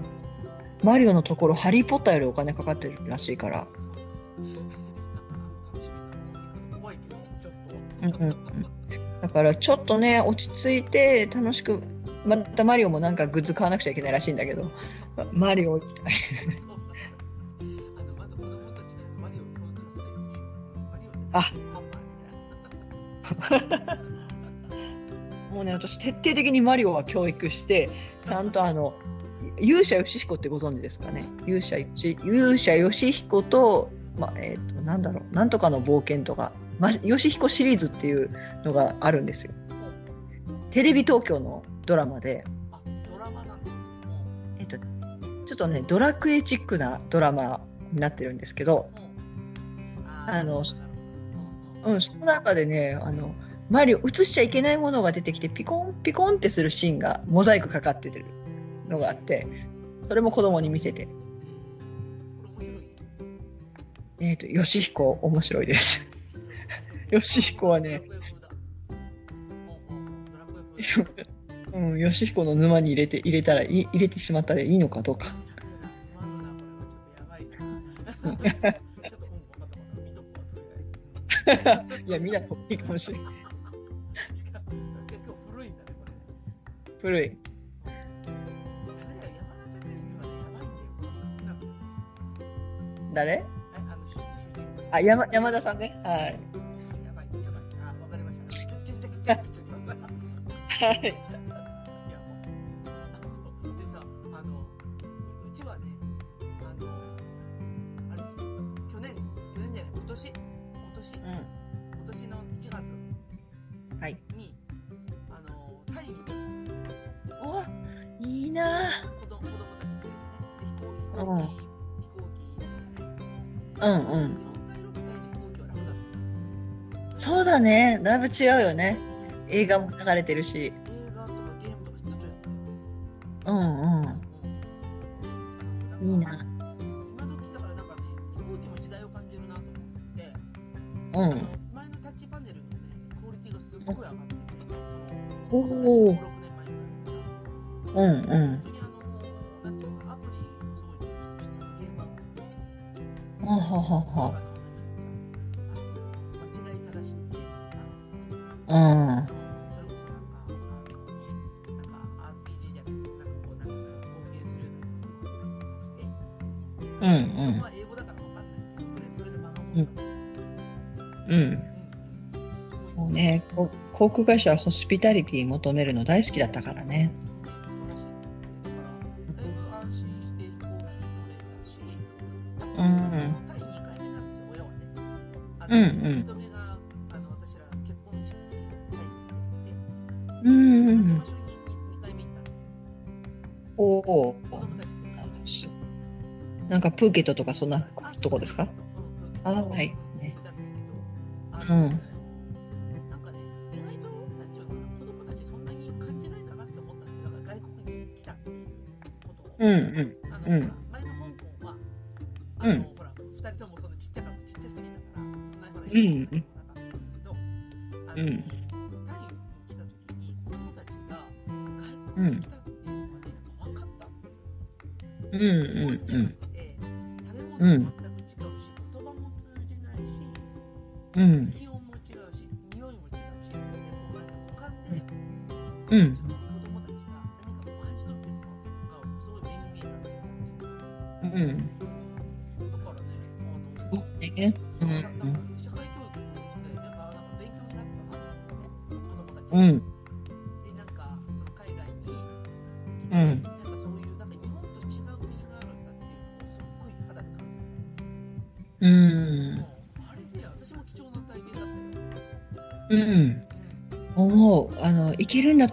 マリオのところ、ハリー・ポッターよりお金かかってるらしいから。うんうん。だからちょっとね、落ち着いて楽しく、またマリオもなんかグッズ買わなくちゃいけないらしいんだけど、まマリオ行きたい。あ。もうね、私徹底的にマリオは教育して、ちゃんとあの、勇者ヨシヒコってご存知ですかね。勇者勇者ヨシヒコと、まあ、えっ、と、なんだろう、なんとかの冒険とか、ま、ヨシヒコシリーズっていうのがあるんですよ。テレビ東京のドラマで、あ、ドラマなんだ。えっ、と、ちょっとね、ドラクエチックなドラマになってるんですけど、あのうんうん、その中でね、あの、マリオ、映しちゃいけないものが出てきて、ピコン、ピコンってするシーンが、モザイクかかってるのがあって、それも子供に見せて。えっ、と、ヨシヒコ、面白いです。ヨシヒコはね、うん、ヨシヒコの沼に入れて入れたらい入れてしまったらいいのかどうか。いや、見ない方がいいかもしれない。しかも、結構古いんだね、これ。古い。誰？あ山山田さんねはいはい。いや、そう。でさ、あの、うちはね、あの、去年、去年じゃない、今年、今年、う今年の1月ん。はい。あの、タイに。おいいな子供たち連れてね。で、飛行飛行機、飛行機。うんうん。4歳、6歳の飛行機は楽だった。そうだね。だいぶ違うよね。映画も流れてるし。映画とかゲームとかずっとやって。うんうん。うんいいな。今時だからなんかね、飛行機も時代を感じるなと思って、うん。前のタッチパネルのね、クオリティがすっごい上がってて、その、おー5、6年前から。うんうん。普通にあの、なんていうのか、アプリもすごい充実してて、ゲームアプリはははは。空会社はホスピタリティ求めるの大好きだったからね。うん、うん。うん、うん。おお。なんかプーケットとかそんなとこですか？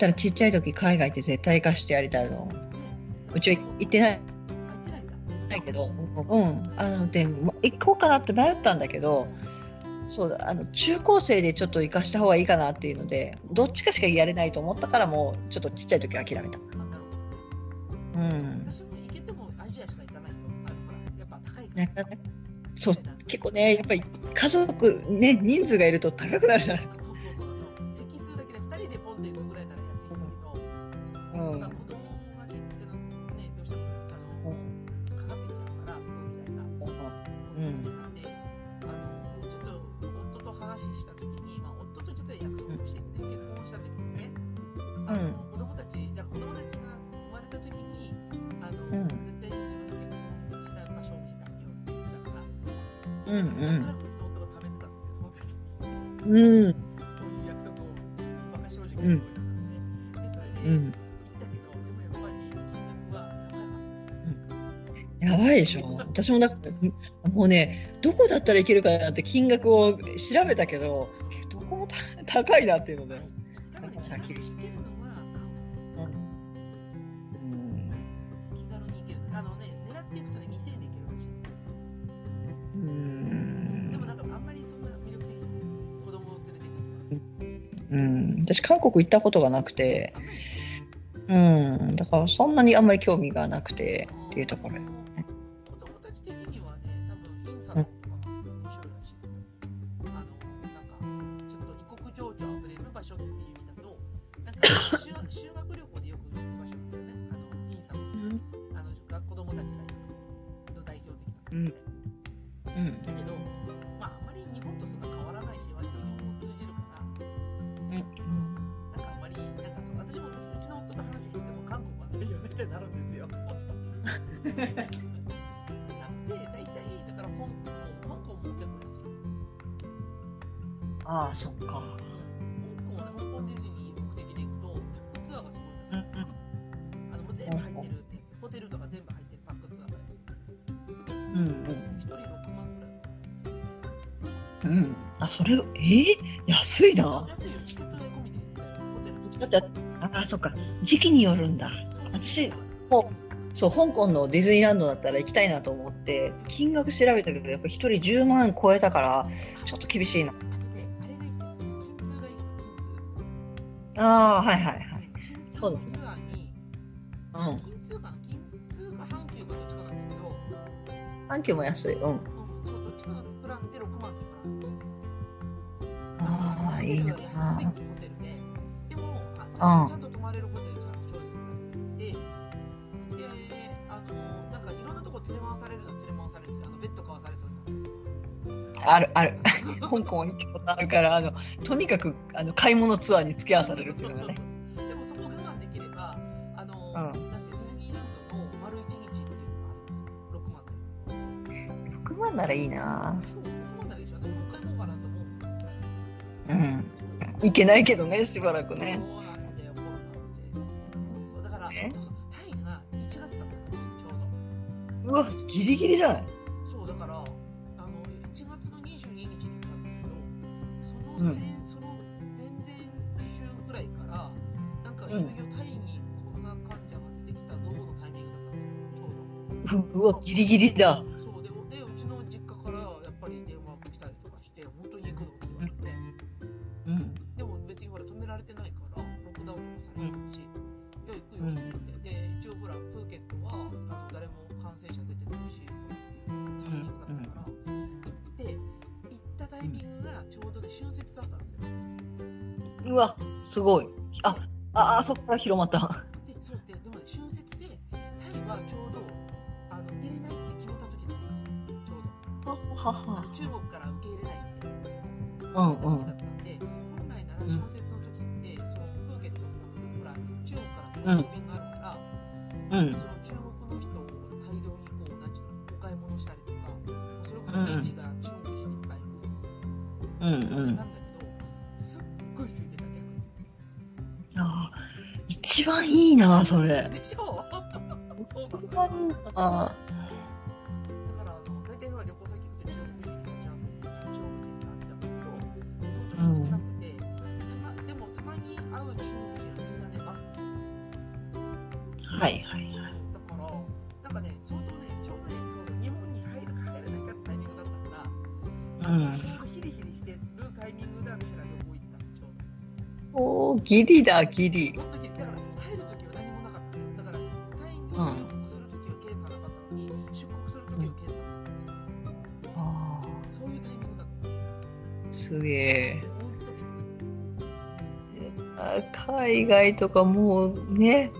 ったらちっちゃい時海外って絶対行かしてやりたいの。うちは行ってないってないけど、うん。あの、で、も行こうかなって迷ったんだけど、そうだ、あの、中高生でちょっと行かした方がいいかなっていうので、どっちかしかやれないと思ったからもう、ちょっとちっちゃい時諦めた。うん。私も行けてもアジアしか行かないよ。あのほらやっぱ高いか。なんかね、そう、結構ね、やっぱり家族、ね、人数がいると高くなるじゃない。ん。なん。となくうちの夫が貯めてたん。ですよ、その時に。うん。そういう約束を、馬鹿正直に覚えてたので、で、それで、うん。行ったけど、でもやっぱり金額は高かったですよ。うん。やばいでしょ。私もだ、もうね、どこだったらいけるかなって金額を調べたけど、どこも高いなっていうので。多分ね、気軽に私、韓国行ったことがなくて、うん。だから、そんなにあんまり興味がなくて、っていうところ。それ、えー、安いな。安いよ、チケット代込みで、ホテルのチケだって、ああ、そっか。時期によるんだ。私もそう、香港のディズニーランドだったら行きたいなと思って、金額調べたけど、やっぱ一人10万超えたから、ちょっと厳しいな。ああはいはいはい。そうですねうん。金通かな金通か阪急かどっちかなんだけど、阪急も安い。うん。うん、そう、どっちかのプランで6万ああ、いいなで、でも、あちゃんと泊まれるホテルちゃんとチョイスされて、で、あの、なんかいろんなとこ連れ回されるの連れ回されるあのベッド買わされそうな。あるある。香港行ったことあるから、あの、とにかく、あの、買い物ツアーに付き合わされるっていうのがね。でもそこ我慢できれば、あの、んなんてディズニーランドの丸一日っていうのがあるんですよ。6万で。6万ならいいなそう、行けないけどね、しばらくね。そうなんだよ、コロナのせいで。そうそう、だから、え？そうそう、タイが1月だったの、ちょうど。うわ、ギリギリじゃない？そう、だから、あの、1月の22日に行ったんですけど、その前、その前々週ぐらいから、なんかいよいよタイにコロナ患者が出てきた同のタイミングだったんですよ、ちょうど。うわ、ギリギリだ。すごい。あ、あ、あそこから広まった。で、そうで、でもね、春節で、タイはちょうど、あの、入れないって決めた時だったんですよ、ちょうど。ははは。中国から受け入れないってうんうん時だったんで、本来なら春節の時って、そのプーケットのほら、中国からの便があるから、うん。その中国の人を大量にこう、なんていうの、お買い物したりとか、それこそ現地が中国人いっぱいいなうんうん。なんだ一番いいな、それ。でしょ？そうなの一番いいな。だからあの大体は旅行先行くと中国人に待ち合わせする中国人ってあっちゃうんだけど本当に少なくて、たまでもたまに会う中国人はみんなねマスクはいはいはい。だからなんかね相当ねちょうどねそうそう日本に入るか入らないかってタイミングだったから、うんちょうどヒリヒリしてるタイミングで私ら旅行行ったのちょうおー、ギリだ、ギリど。そすげえ。海外とかもうね、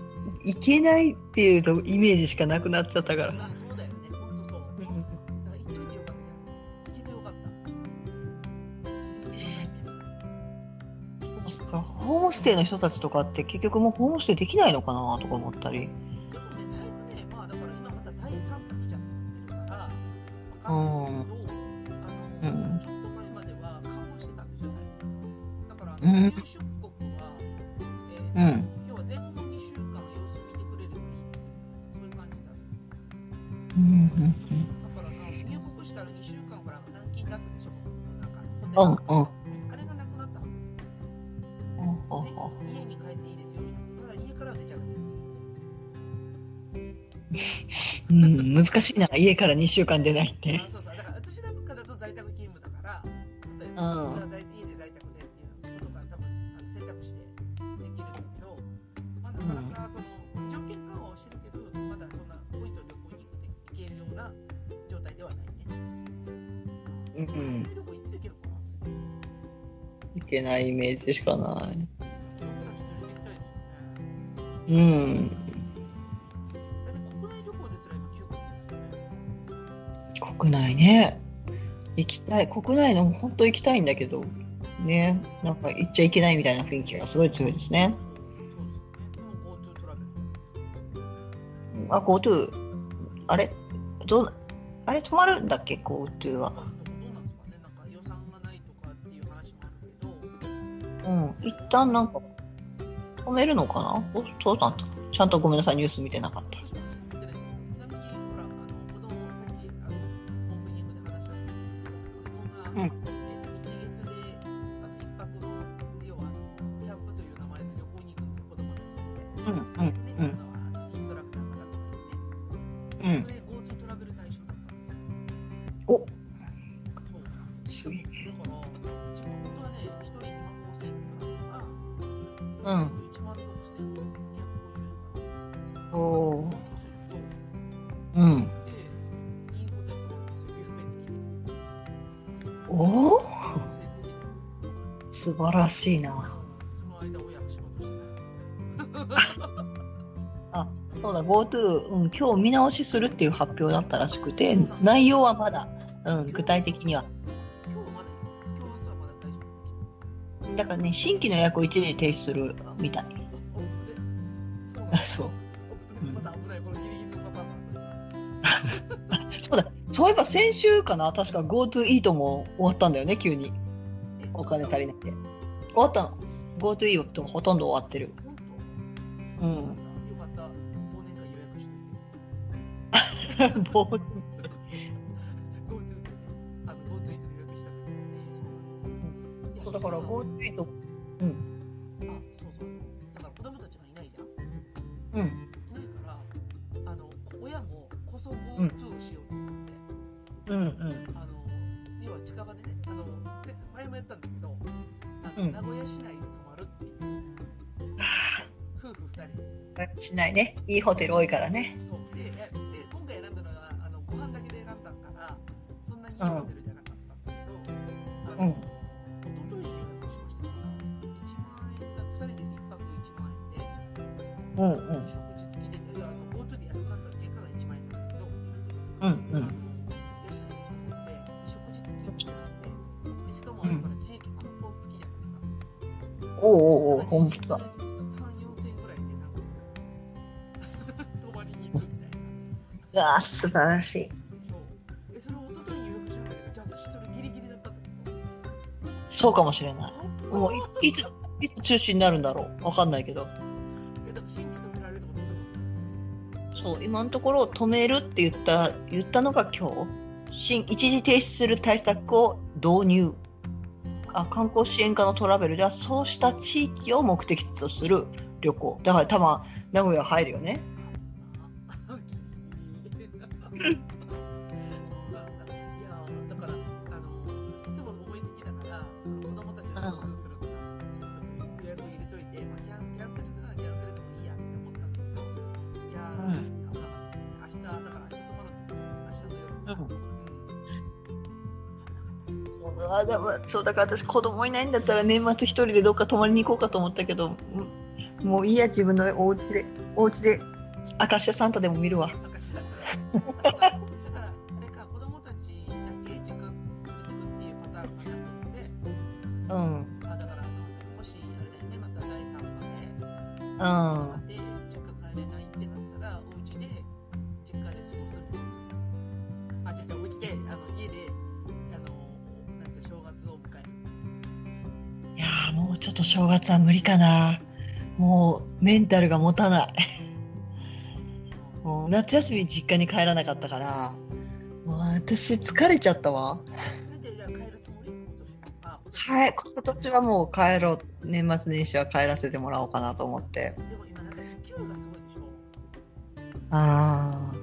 行けないっていうとイメージしかなくなっちゃったから。あそうだよね、本当そう。だから行っといてよかったけど、行けてよかった。ギリギリのタイミングそっかホームステイの人たちとかって結局もうホームステイできないのかなとか思ったり。でもね、だいぶね、まあだから今また第3波来ちゃってるから、わかん。ないですけど、あの、うん。ちょのうん。出国は、えーうん。要は前後2週間様子見てくれればいいですみたいな、そういう感じだった。うん。だからな、入国したら2週間ほら、軟禁だったでしょ、なん。か、ホテルうん。うん。あれがなくなったはずです。うん。で家に帰っていいですよみたいな。ただ家からは出ちゃダメですよ。うん、難しいな、家から2週間出ないってないイメージしかない。うん。国内ね。行きたい。国内の本当行きたいんだけど、ね、なんか行っちゃいけないみたいな雰囲気がすごい強いですね。あ、GoTo、あれ？どう、あれ？止まるんだっけ ?GoTo は。うん。一旦なんか、止めるのかな？おそうなんだ？ちゃんとごめんなさい、ニュース見てなかった。晴らしいな。あ、そうだ、GoTo、うん、今日見直しするっていう発表だったらしくて、内容はまだ、うん、具体的には。だ、からね、新規の予約を一時停止するみたい。う。そう。そうだ、そういえば先週かな、確か GoTo イートも終わったんだよね、急に。えお金足りなくて。終わったの。GoTo イートほとんど終わってる。うんそうだよかった。忘年会予約しといて。もう GoTo イートうなんしないね。いいホテル多いからね。あ、素晴らしい。え、それを一昨日に予約したんだけど、じゃあ私それギリギリだったってこと？そうかもしれない。もういいつ、いつ中止になるんだろう。わかんないけど。ええだから新規止められるってことそういうことそう今のところ止めるって言った言ったのが今日。新一時停止する対策を導入。あ観光支援課のトラベル。ではそうした地域を目的地とする旅行。だから多分名古屋入るよねそうなん。だいやーだからあのいつも思いつきだからその子供たちの GoTo するとかちょっと予約入れといて、まあ、キャンキャンセルするならキャンセルでもいいやって思ったんだけどいやー、うん危なかったですね明日だから明日泊まるんですよ明日の夜うんそうだでもそうだから私子供いないんだったら年末一人でどっか泊まりに行こうかと思ったけどうんもういいや自分のお家でお家でアカシアサンタでも見るわ。だからだからあれか子供たちだけ実家連れてくっていうパターンかなと思ってうんあだからもしあれだよねまた第3波でうん。実家帰れないってなったらお家で実家で過ごすあであの家であのなんて正月を迎える。いやーもうちょっと正月は無理かな。もうメンタルが持たないもう夏休み実家に帰らなかったからもう私疲れちゃったわ。なんでじゃあ帰るつもり？今年あ帰今年はもう帰ろう年末年始は帰らせてもらおうかなと思って。でも今なんか勢いがすごいでしょ。ああ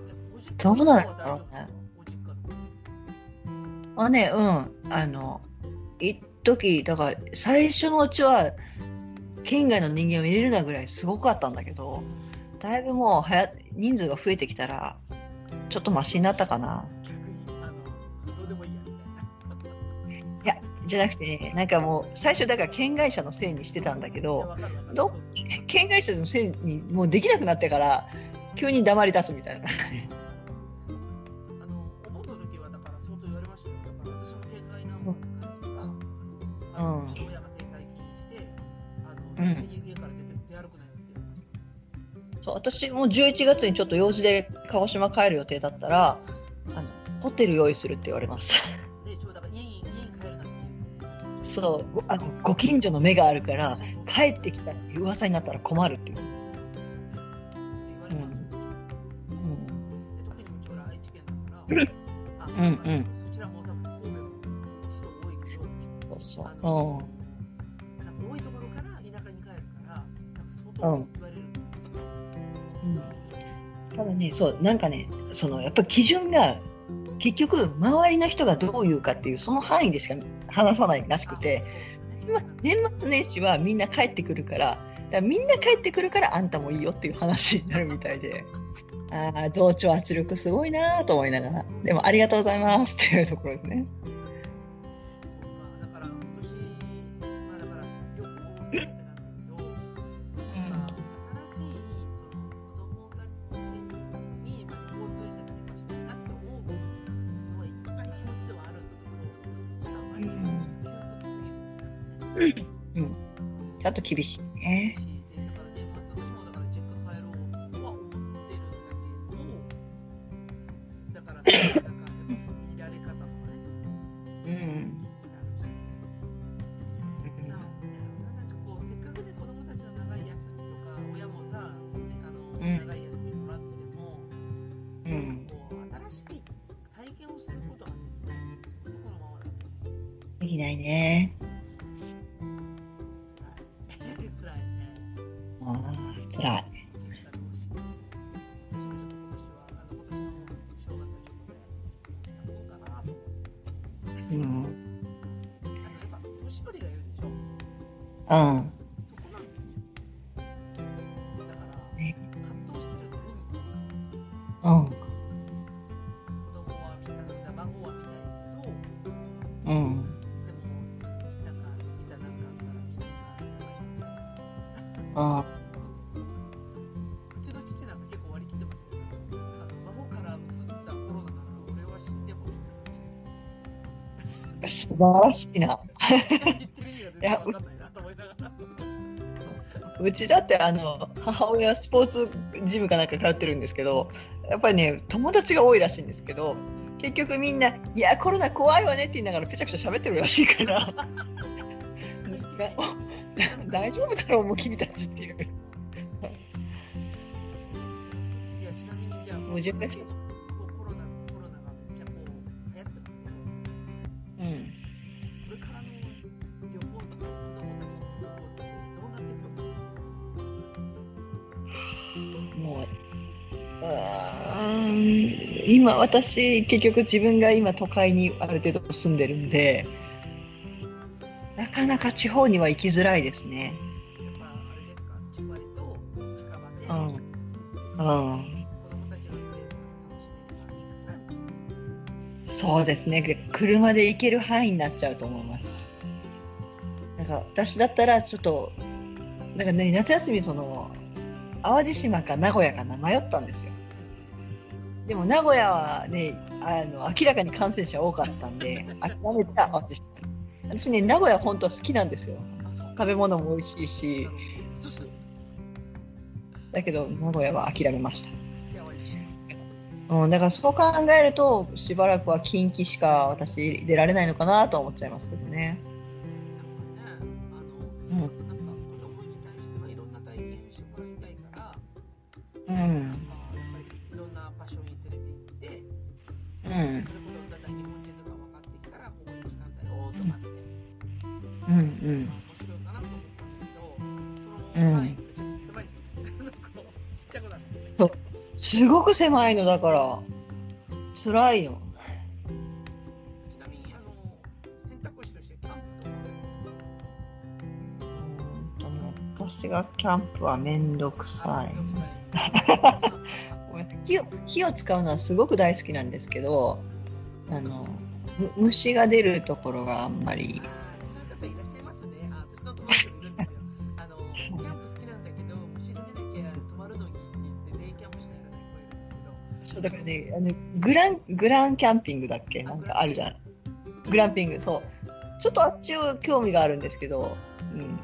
どうなんだろうねあねうん。あの一時だから最初のうちは県外の人間を入れるなぐらいすごかったんだけどだいぶもうはや人数が増えてきたらちょっとマシになったかな。逆にあのどうでもいいやみたいないやじゃなくてねなんかもう最初だから県外者のせいにしてたんだけどど県外者のせいにもうできなくなってから急に黙り出すみたいな。あのお盆の時はだから相当言われましたよだから私も県外ナンバーに帰ったら、あのうんうちの親が定裁金にしてあうんの絶対家そう私も11月にちょっと用事で鹿児島帰る予定だったらあのホテル用意するって言われました。そうごあのご近所の目があるから帰ってきたって噂になったら困るっていう、そう言われますよ、うん。うん。うん。そちらも多分神戸も人多いけどそうそう。あうのん。なんか多いところから田舎に帰るからなんか相当言われるんですよ、うんただね、そう、なんかね、そのやっぱり基準が結局周りの人がどう言うかっていうその範囲でしか話さないらしくて、ま年末年始はみんな帰ってくるから、だからみんな帰ってくるからあんたもいいよっていう話になるみたいで、ああ、同調圧力すごいなと思いながら、でもありがとうございますっていうところですね。うん、ちょっと厳しいね。晴らしいな。いなと思いながら。うちだってあの母親スポーツジムかなんか通ってるんですけどやっぱりね友達が多いらしいんですけど結局みんな「いやコロナ怖いわね」って言いながらぺちゃくちゃ喋ってるらしいから大丈夫だろうもう君たちっていうちなみにじゃあ、もう今私、結局自分が今都会にある程度住んでるんで、なかなか地方には行きづらいですね。やっぱあれですか、千葉と近場で、うん。うん。子供たちがとりあえず楽しめればいいかなみたいな。そうですね。車で行ける範囲になっちゃうと思います。なんか私だったらちょっと、なんかね、夏休みその、淡路島か名古屋かな迷ったんですよ。でも名古屋はね、あの明らかに感染者多かったんで、諦めた私。私ね、名古屋本当は好きなんですよ。食べ物も美味しいしだけど名古屋は諦めました。うん、だからそう考えると、しばらくは近畿しか私出られないのかなと思っちゃいますけどね。うんそ。れこそだんだん。日本地図が分かってきたらここに来たん。だよとかって、うん。うん。面白いかなと思ったん。だけど、そのうん。範囲がちょっと狭いですよね。こうちっちゃくなって。すごく狭いのだから、辛いの。ちなみにあの選択肢としてキャンプとかあるん。ですかうん。とね私がキャンプはめん。どくさい。火を火を使うのはすごく大好きなんですけど、あのむ虫が出るところがあんまり。そういう方いらっしゃいますね。あ私の友達もいるんですよ。あのキャンプ好きなんだけど虫が出なきゃ泊まるのにって言ってデイキャンプしかやらない子いるんですけど。そうだからねあのグラングランキャンピングだっけ？なんかあるじゃん。グランピングそう。ちょっとあっちを興味があるんですけど、うん。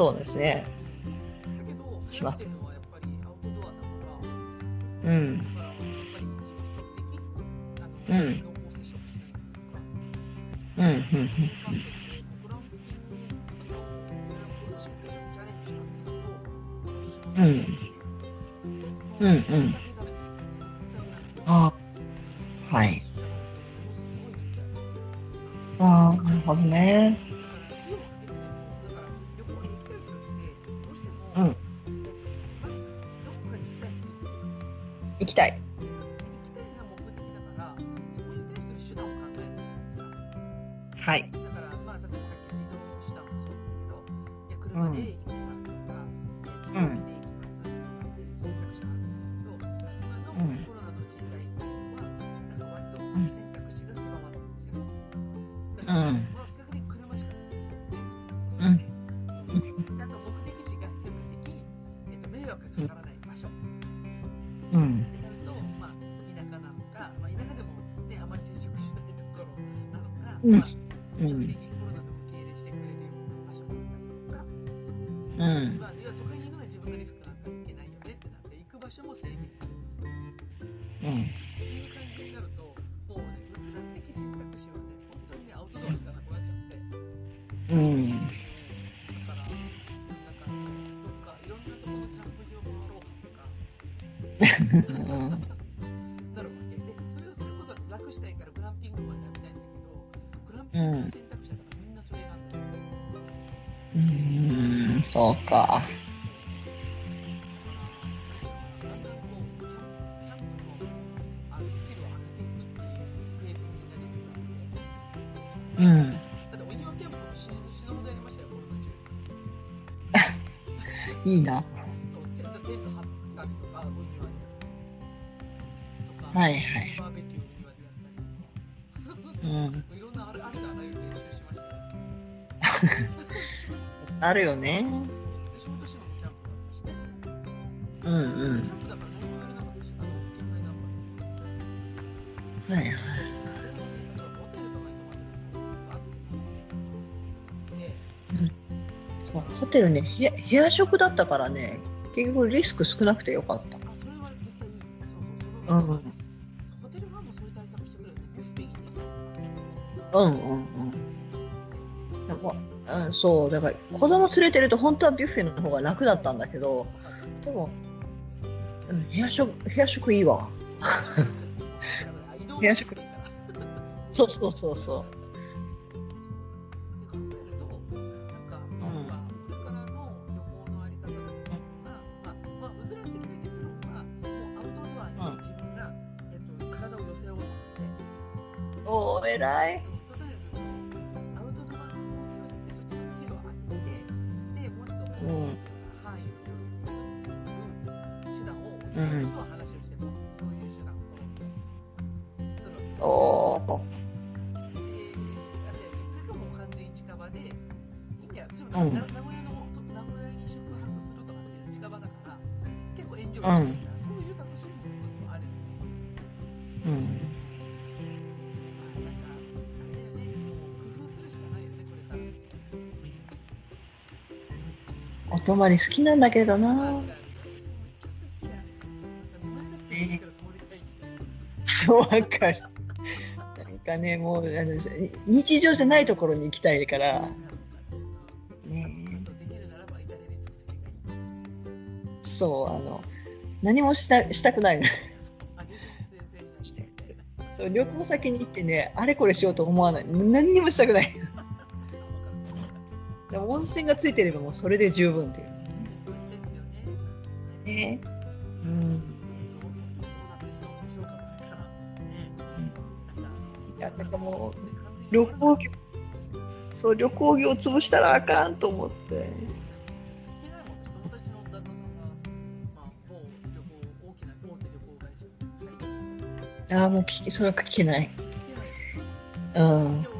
そうですね。しますうん。うん。うん。うん、うん。うん。かお庭でとか、はいはいうん。あるよね。はいはい。あれはね、例えばホテル、ね、部屋部屋食だったからね、結局リスク少なくてよかった。あ、それは絶対いい。そうそう、それは、うん。ホテル側もそういう対策してくれるね。ビュッフェにできるとか。うんうんうん。でもうん、そう、だから子供連れてると本当はビュッフェの方が楽だったんだけど、でも、うん、部屋食、部屋食いいわ。部屋食いいからそうそうそうそう。泊まり好きなんだけどな。ねそう、わかる。なんかね、もう、あの、日常じゃないところに行きたいから。ねそう、あの、何もしたしたくないの。そう、旅行先に行ってね、あれこれしようと思わない。何にもしたくない。温泉がついてればもうそれで十分っていう。ねね。うん。いや、なんかもう、旅行業、そう、旅行業潰したらあかんと思って。あ。ああ、もう聞き、それは。聞けない。うん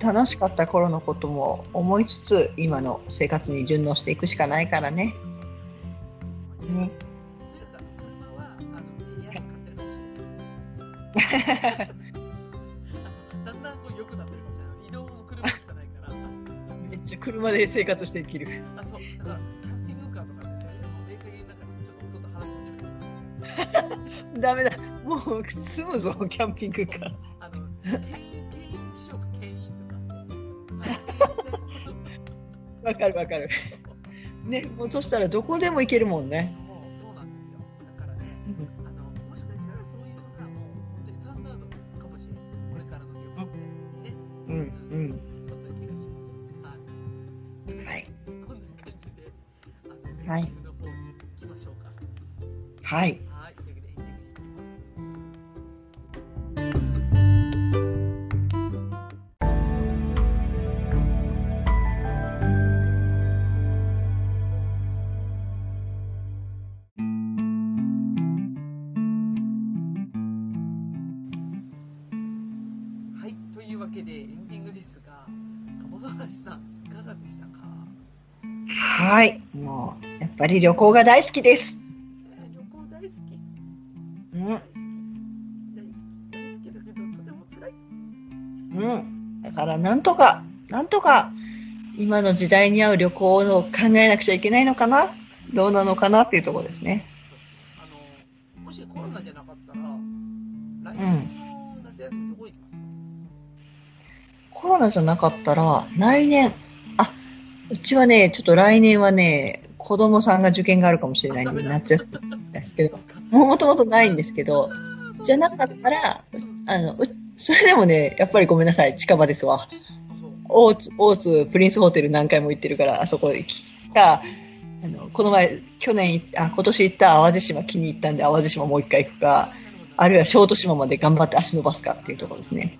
楽しかった頃のことも思いつつ今の生活に順応していくしかないからね。ね。だんだんこう良くなってるかもしれない。移動も車しかないから。めっちゃ車で生活していける。あ、そう。だから、キャンピングカーとかでね、もうええ加減なんかちょっと音と話し始めるからですよ。ダメだ。もう住むぞ、キャンピングカー。あの、牽わかるわかる。ね、もうそしたらどこでも行けるもんね。う、やっぱり旅行が大好きです。えー旅行大好き。うん大好き。大好き。大好きだけど、とても辛い。うん。だから、なんとか、なんとか、今の時代に合う旅行を考えなくちゃいけないのかな？どうなのかなっていうところですね。あの、もしコロナじゃなかったら、来年の夏休みどこ行きますか、コロナじゃなかったら、来年、あ、うちはね、ちょっと来年はね、子供さんが受験があるかもしれないんで、夏休みですけど。もともとないんですけど、じゃなかったら、あの、うそれでもね、やっぱりごめんなさい、近場ですわ。大津、大津プリンスホテル何回も行ってるから、あそこ行きか、あの、この前、去年あ、今年行った淡路島気に入ったんで、淡路島もう一回行くか、あるいは小豆島まで頑張って足伸ばすかっていうところですね。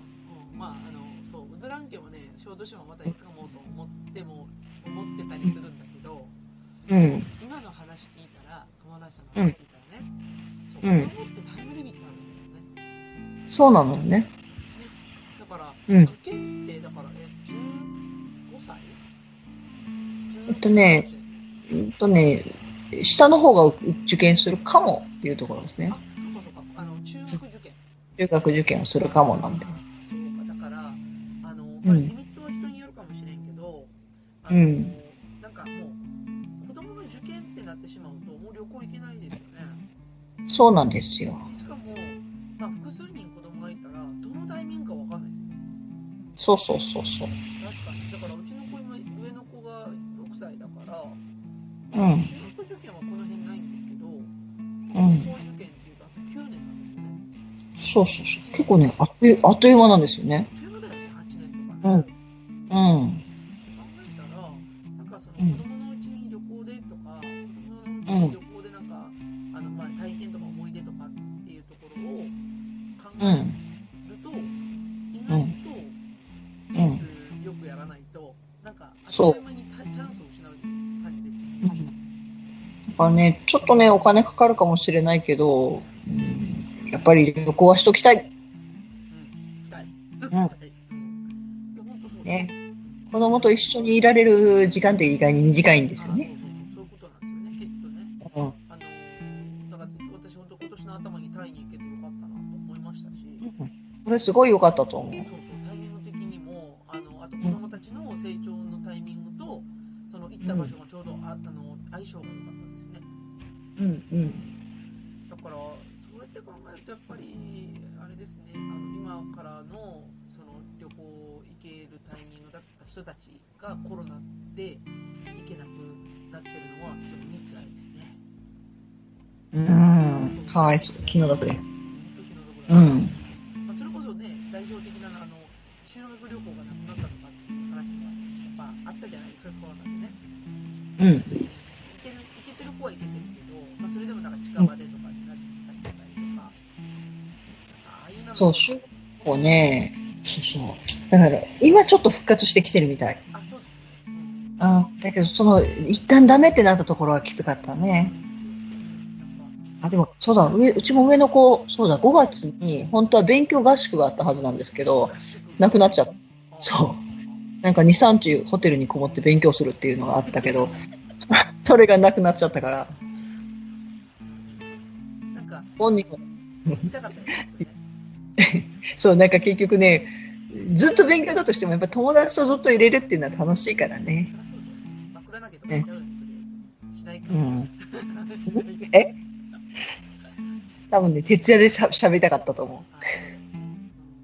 うん。今話聞いたら熊梨さんの話聞いたらね、そううん。子供ってタイムリミットあるんだよね。そうなのよね。だから、うん。受験ってだからえ15歳？えっとねうんとね、下の方が受験するかもっていうところですね。あ。そうかそうか。あの中学受験。中学受験をするかもなんで。そうか。だからあの、うん。まあ、リミットは人によるかもしれんけどうんそうなんですよ。しかも、まあ、複数人子供がいたら、どのタイミングかわかんないですよ。そうそうそうそう。確かに。だから、うちの子今、上の子が6歳だから、うん。中学受験はこの辺ないんですけど、高校受験っていうと、あと9年なんですよね。そうそうそう。結構ね、あっというあっという間なんですよね。ちょっとね、お金かかるかもしれないけど、うん、やっぱり旅行はしときたい。うん、したい。ん。したい。ね子供と一緒にいられる時間って意外に短いん。ですよね。あそうそうそう、そういうことなん。ですよね、きっとね。うん。あのーだから私本当今年の頭にタイに行けてよかったなと思いましたし、これすごい良かったと思うそう。そうタイミング的にもあのあと子供たちの成長のタイミングとその行った場所がちょうどああの相性がうんうん。だからそうやって考えるとやっぱりあれですねあの今からのその旅行行けるタイミングだった人たちがコロナで行けなくなってるのは非常に辛いですねうん。かわいそう。気の毒で。うん。まあ、それこそね代表的なあの修学旅行がなくなったとかっていう話がやっぱあったじゃないですかコロナでねうん。行ける行けてる子は行けてるけど、まあ、それでもなんか近場でとかになっちゃってたりとか、なんかああいうのそう、ね、そうそう。だから、今ちょっと復活してきてるみたい。あそうですよね、うん、あだけど、その、一旦ダメってなったところはきつかったね。あ、でも、そうだ、上、うちも上の子、そうだ、5月に、本当は勉強合宿があったはずなんですけど、なくなっちゃった。あそう。なんか2、3日ホテルにこもって勉強するっていうのがあったけど、それがなくなっちゃったから、本人も、そう、なんか結局ね、ずっと勉強だとしても、やっぱ友達とずっと入れるっていうのは楽しいからねそ。りゃそうだよ枕投げとかしちゃうよねとりあえずしないか、うん。しないかえ？多分ね、徹夜でしゃ喋りたかったと思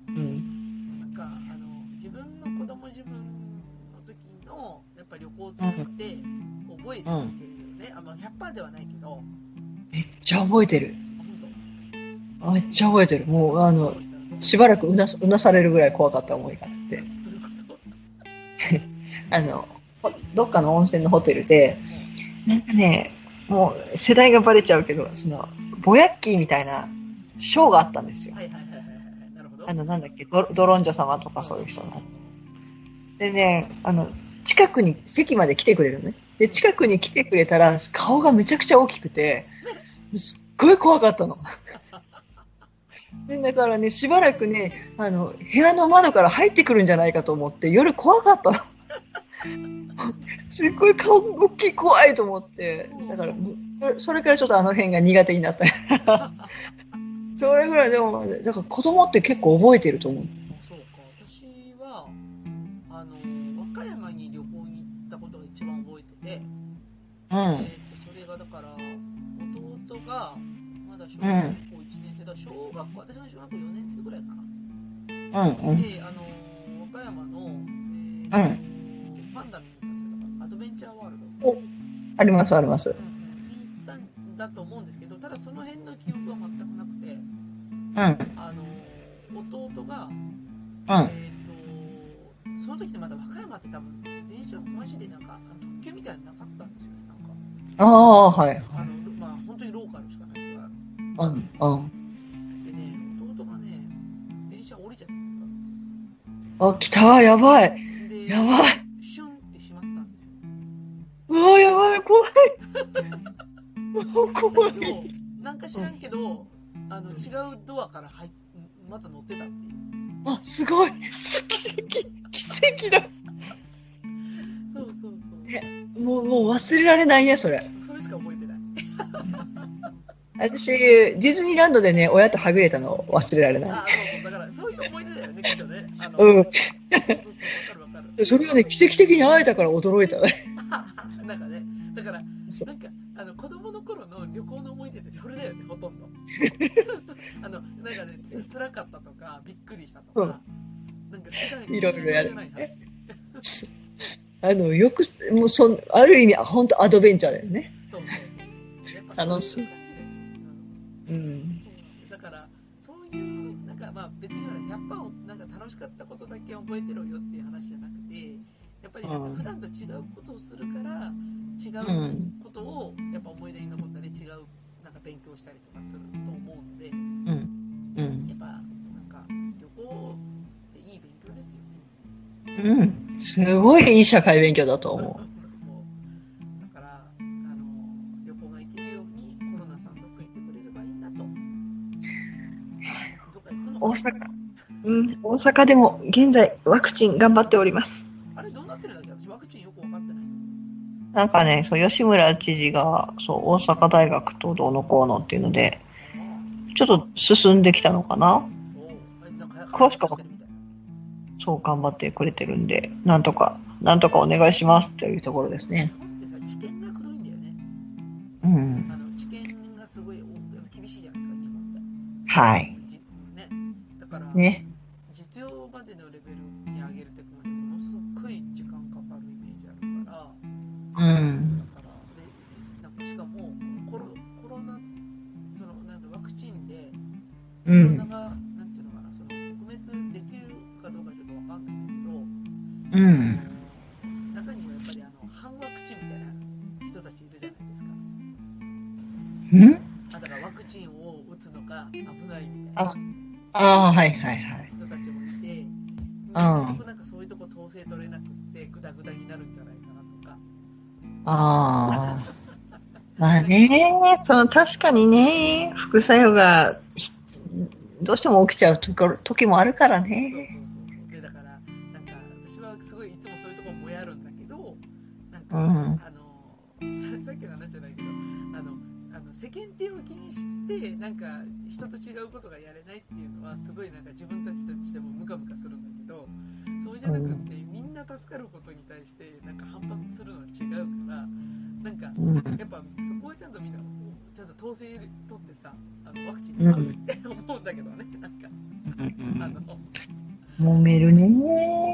うう。ううんん。なんかあの自分の子供自分の時のやっぱ旅行って覚えてるよね、あまあ100%ではないけどめっちゃ覚えてる。めっちゃ覚えてる。もう、あの、しばらくうなすうなされるぐらい怖かった思いがあって。あの、ほどっかの温泉のホテルで、なんかね、もう世代がバレちゃうけど、その、ボヤッキーみたいなショーがあったんですよ。はいはいはいはいはいなるほどあの、なんだっけ、ドドロンジョ様とかそういう人の。でね、あの、近くに席まで来てくれるのね。で、近くに来てくれたら、顔がめちゃくちゃ大きくて、すっごい怖かったの。で、だからね、しばらくね、あの、部屋の窓から入ってくるんじゃないかと思って、夜怖かったの。すっごい顔大きい怖いと思って、だから、それからちょっとあの辺が苦手になった。それぐらいでも、だから子供って結構覚えてると思う。あそうか私はあの和歌山に旅行に行ったことが一番覚えてて、うん。えー、とそれがだから弟がまだ小学校1年生だ、小学校私が小学校4年生ぐらいかなうんうん。であの和歌山の、えーとパンダ見に行ったんですよだからアドベンチャーワールド、ありますあります。うん行ったんだと思うんですけどただその辺の記憶は全くなくてうん。あの弟が、うん。えー、とその時ってまだ和歌山って多分電車マジでなんか特急みたいなのなかったんですよねなんかああ、はい。あのまあ本当にローカルしかないかうん。うん。あ、来たやばい。でやばい。シュンってしまったんですようわ、やばい、怖い。怖い。だけど、なんか知らんけど、あの、違うドアから入っ、また乗ってたっていう。あ、すごい。奇跡。奇跡だ。そうそうそう。もう、もう忘れられないね、それ。それしか覚えてない。私、ディズニーランドでね、親とはぐれたの忘れられない。あ、そうそう。だから、そういう思い出だよね、きっとね。あの、うんそうそうそう、わかるわかる。それがね、奇跡的に会えたから驚いた。なんかね、だから、なんか、あの、子供の頃の旅行の思い出ってそれだよね、ほとんど。あの、なんかね、つ辛かったとか、びっくりしたとか、なんか普段いろいろやる。あの、よく、もう、そん、ある意味、本当アドベンチャーだよね。そうそうそうそう。やっぱ楽しいそうんうん。そうだからそういうなんかまあ別にほら100をなんか楽しかったことだけ覚えてろよっていう話じゃなくてやっぱりなんか普段と違うことをするから違ううことをやっぱ思い出に残ったり違うなんか勉強したりとかすると思うんでうん。うん。やっぱなんか旅行っていい勉強ですよね。うん。すごいいい社会勉強だと思もう 大阪。うん。大阪でも、現在、ワクチン頑張っております。あれどうなってるんだっけ？私ワクチンよく分かってない。なんかね、そう、吉村知事が、そう、大阪大学とどうのこうのっていうので、ちょっと進んできたのかな？詳しくはそう頑張ってくれてるんで、なんとか、なんとかお願いしますっていうところですね。日本ってさ知見が黒いんだよねうん。あの知見がすごいお厳しいじゃないですか日本ってはい。じね。実用までのレベルに上げるってこうものすっごい時間かかるイメージあるからうん。だからでなんかしかもコロコロナそのなんだワクチンでコうん？ロナが、なんていうのかなその撲滅できるかどうかちょっとわかんないんだけどうん。中にはやっぱりあの反ワクチンみたいな人たちいるじゃないですかんあだからワクチンを打つのが危ないみたいなああー、はいはいはい。人たちもいて、うん結局なんかそういうとこ統制取れなくってグダグダになるんじゃないかなとかああ。まあね、その確かにね、副作用がひどうしても起きちゃう時もあるからそうそうね。そうそうでだからなんか私はすごいいつもそういうところもやるんだけどなんか、うんあのささっきの話じゃないけどあのあの世間体を気にしてなんか人と違うことがやれないっていうのはすごいなんか自分たちとしてもムカムカするんだけどそうじゃなくって、みんな助かることに対してなんか反発するのは違うからなんかうん。やっぱそこはちゃんとみんなちゃんと統制取ってさあのワクチン取るって思うんだけどねなんかあの揉めるね。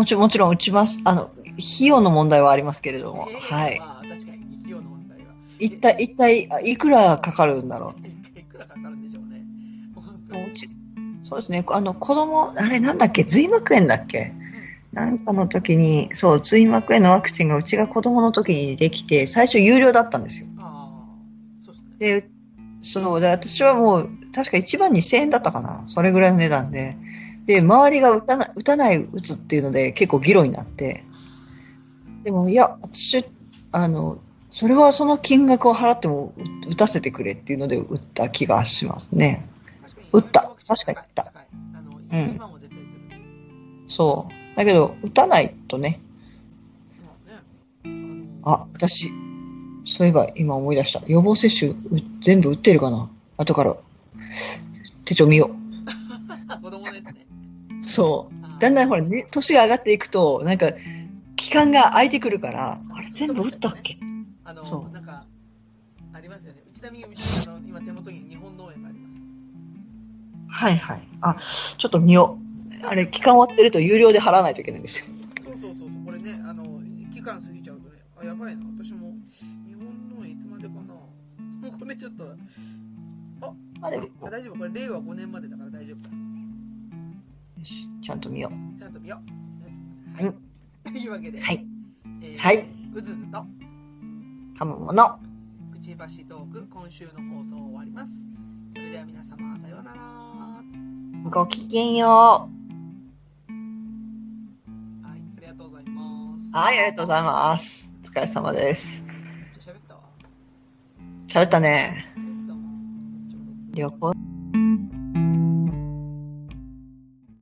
もちろん、もちろん打ちます。あの、費用の問題はありますけれども。えーはい。まあ確かに費用の問題は一体、一体、あいくらかかるんだろう。いくらかかるんでしょうね本当そうですね。あの、子供、あれなんだっけ？髄膜炎だっけ？なんかの時に、そう、髄膜炎のワクチンがうちが子供の時にできて、最初有料だったんですよ。ああそうですねで、そう、で、私はもう、確か1万2000円だったかな。それぐらいの値段で。で、周りが打たない、打たない、打つっていうので結構議論になって。でも、いや、私、あの、それはその金額を払っても打打たせてくれっていうので打った気がしますね。打った確かに打ったうん1万は絶対する、そう。だけど、打たないとね、まあ私、そういえば今思い出した。予防接種う全部打ってるかな後から手帳見よう。そう。だんだんほらね、年が上がっていくと、なんか、期間が空いてくるから、あれ全部打ったっけ？あのそうなんかありますよね。ちなみにあの今手元に日本農園があります。はいはい。あ、ちょっと見よう。あれ、期間終わってると有料で払わないといけないんですよ。そうそうそうそう。これねあの期間過ぎちゃうとねあやばいな。私も日本のいつまでかな。も うこれちょっとえああ大丈夫？これ令和5年までだから大丈夫だ。よしちゃんと見よちゃんと見よう。うんはい。というわけで、はいえーはい。うずずと、う。かむもの。くちばしトーク、今週の放送終わります。それでは皆様、さようなら。はごきげんよい、ありがとうございます。う。はい、ありがとうございます。お疲れ様です。めっちゃ喋ったわ。喋ったね。旅行。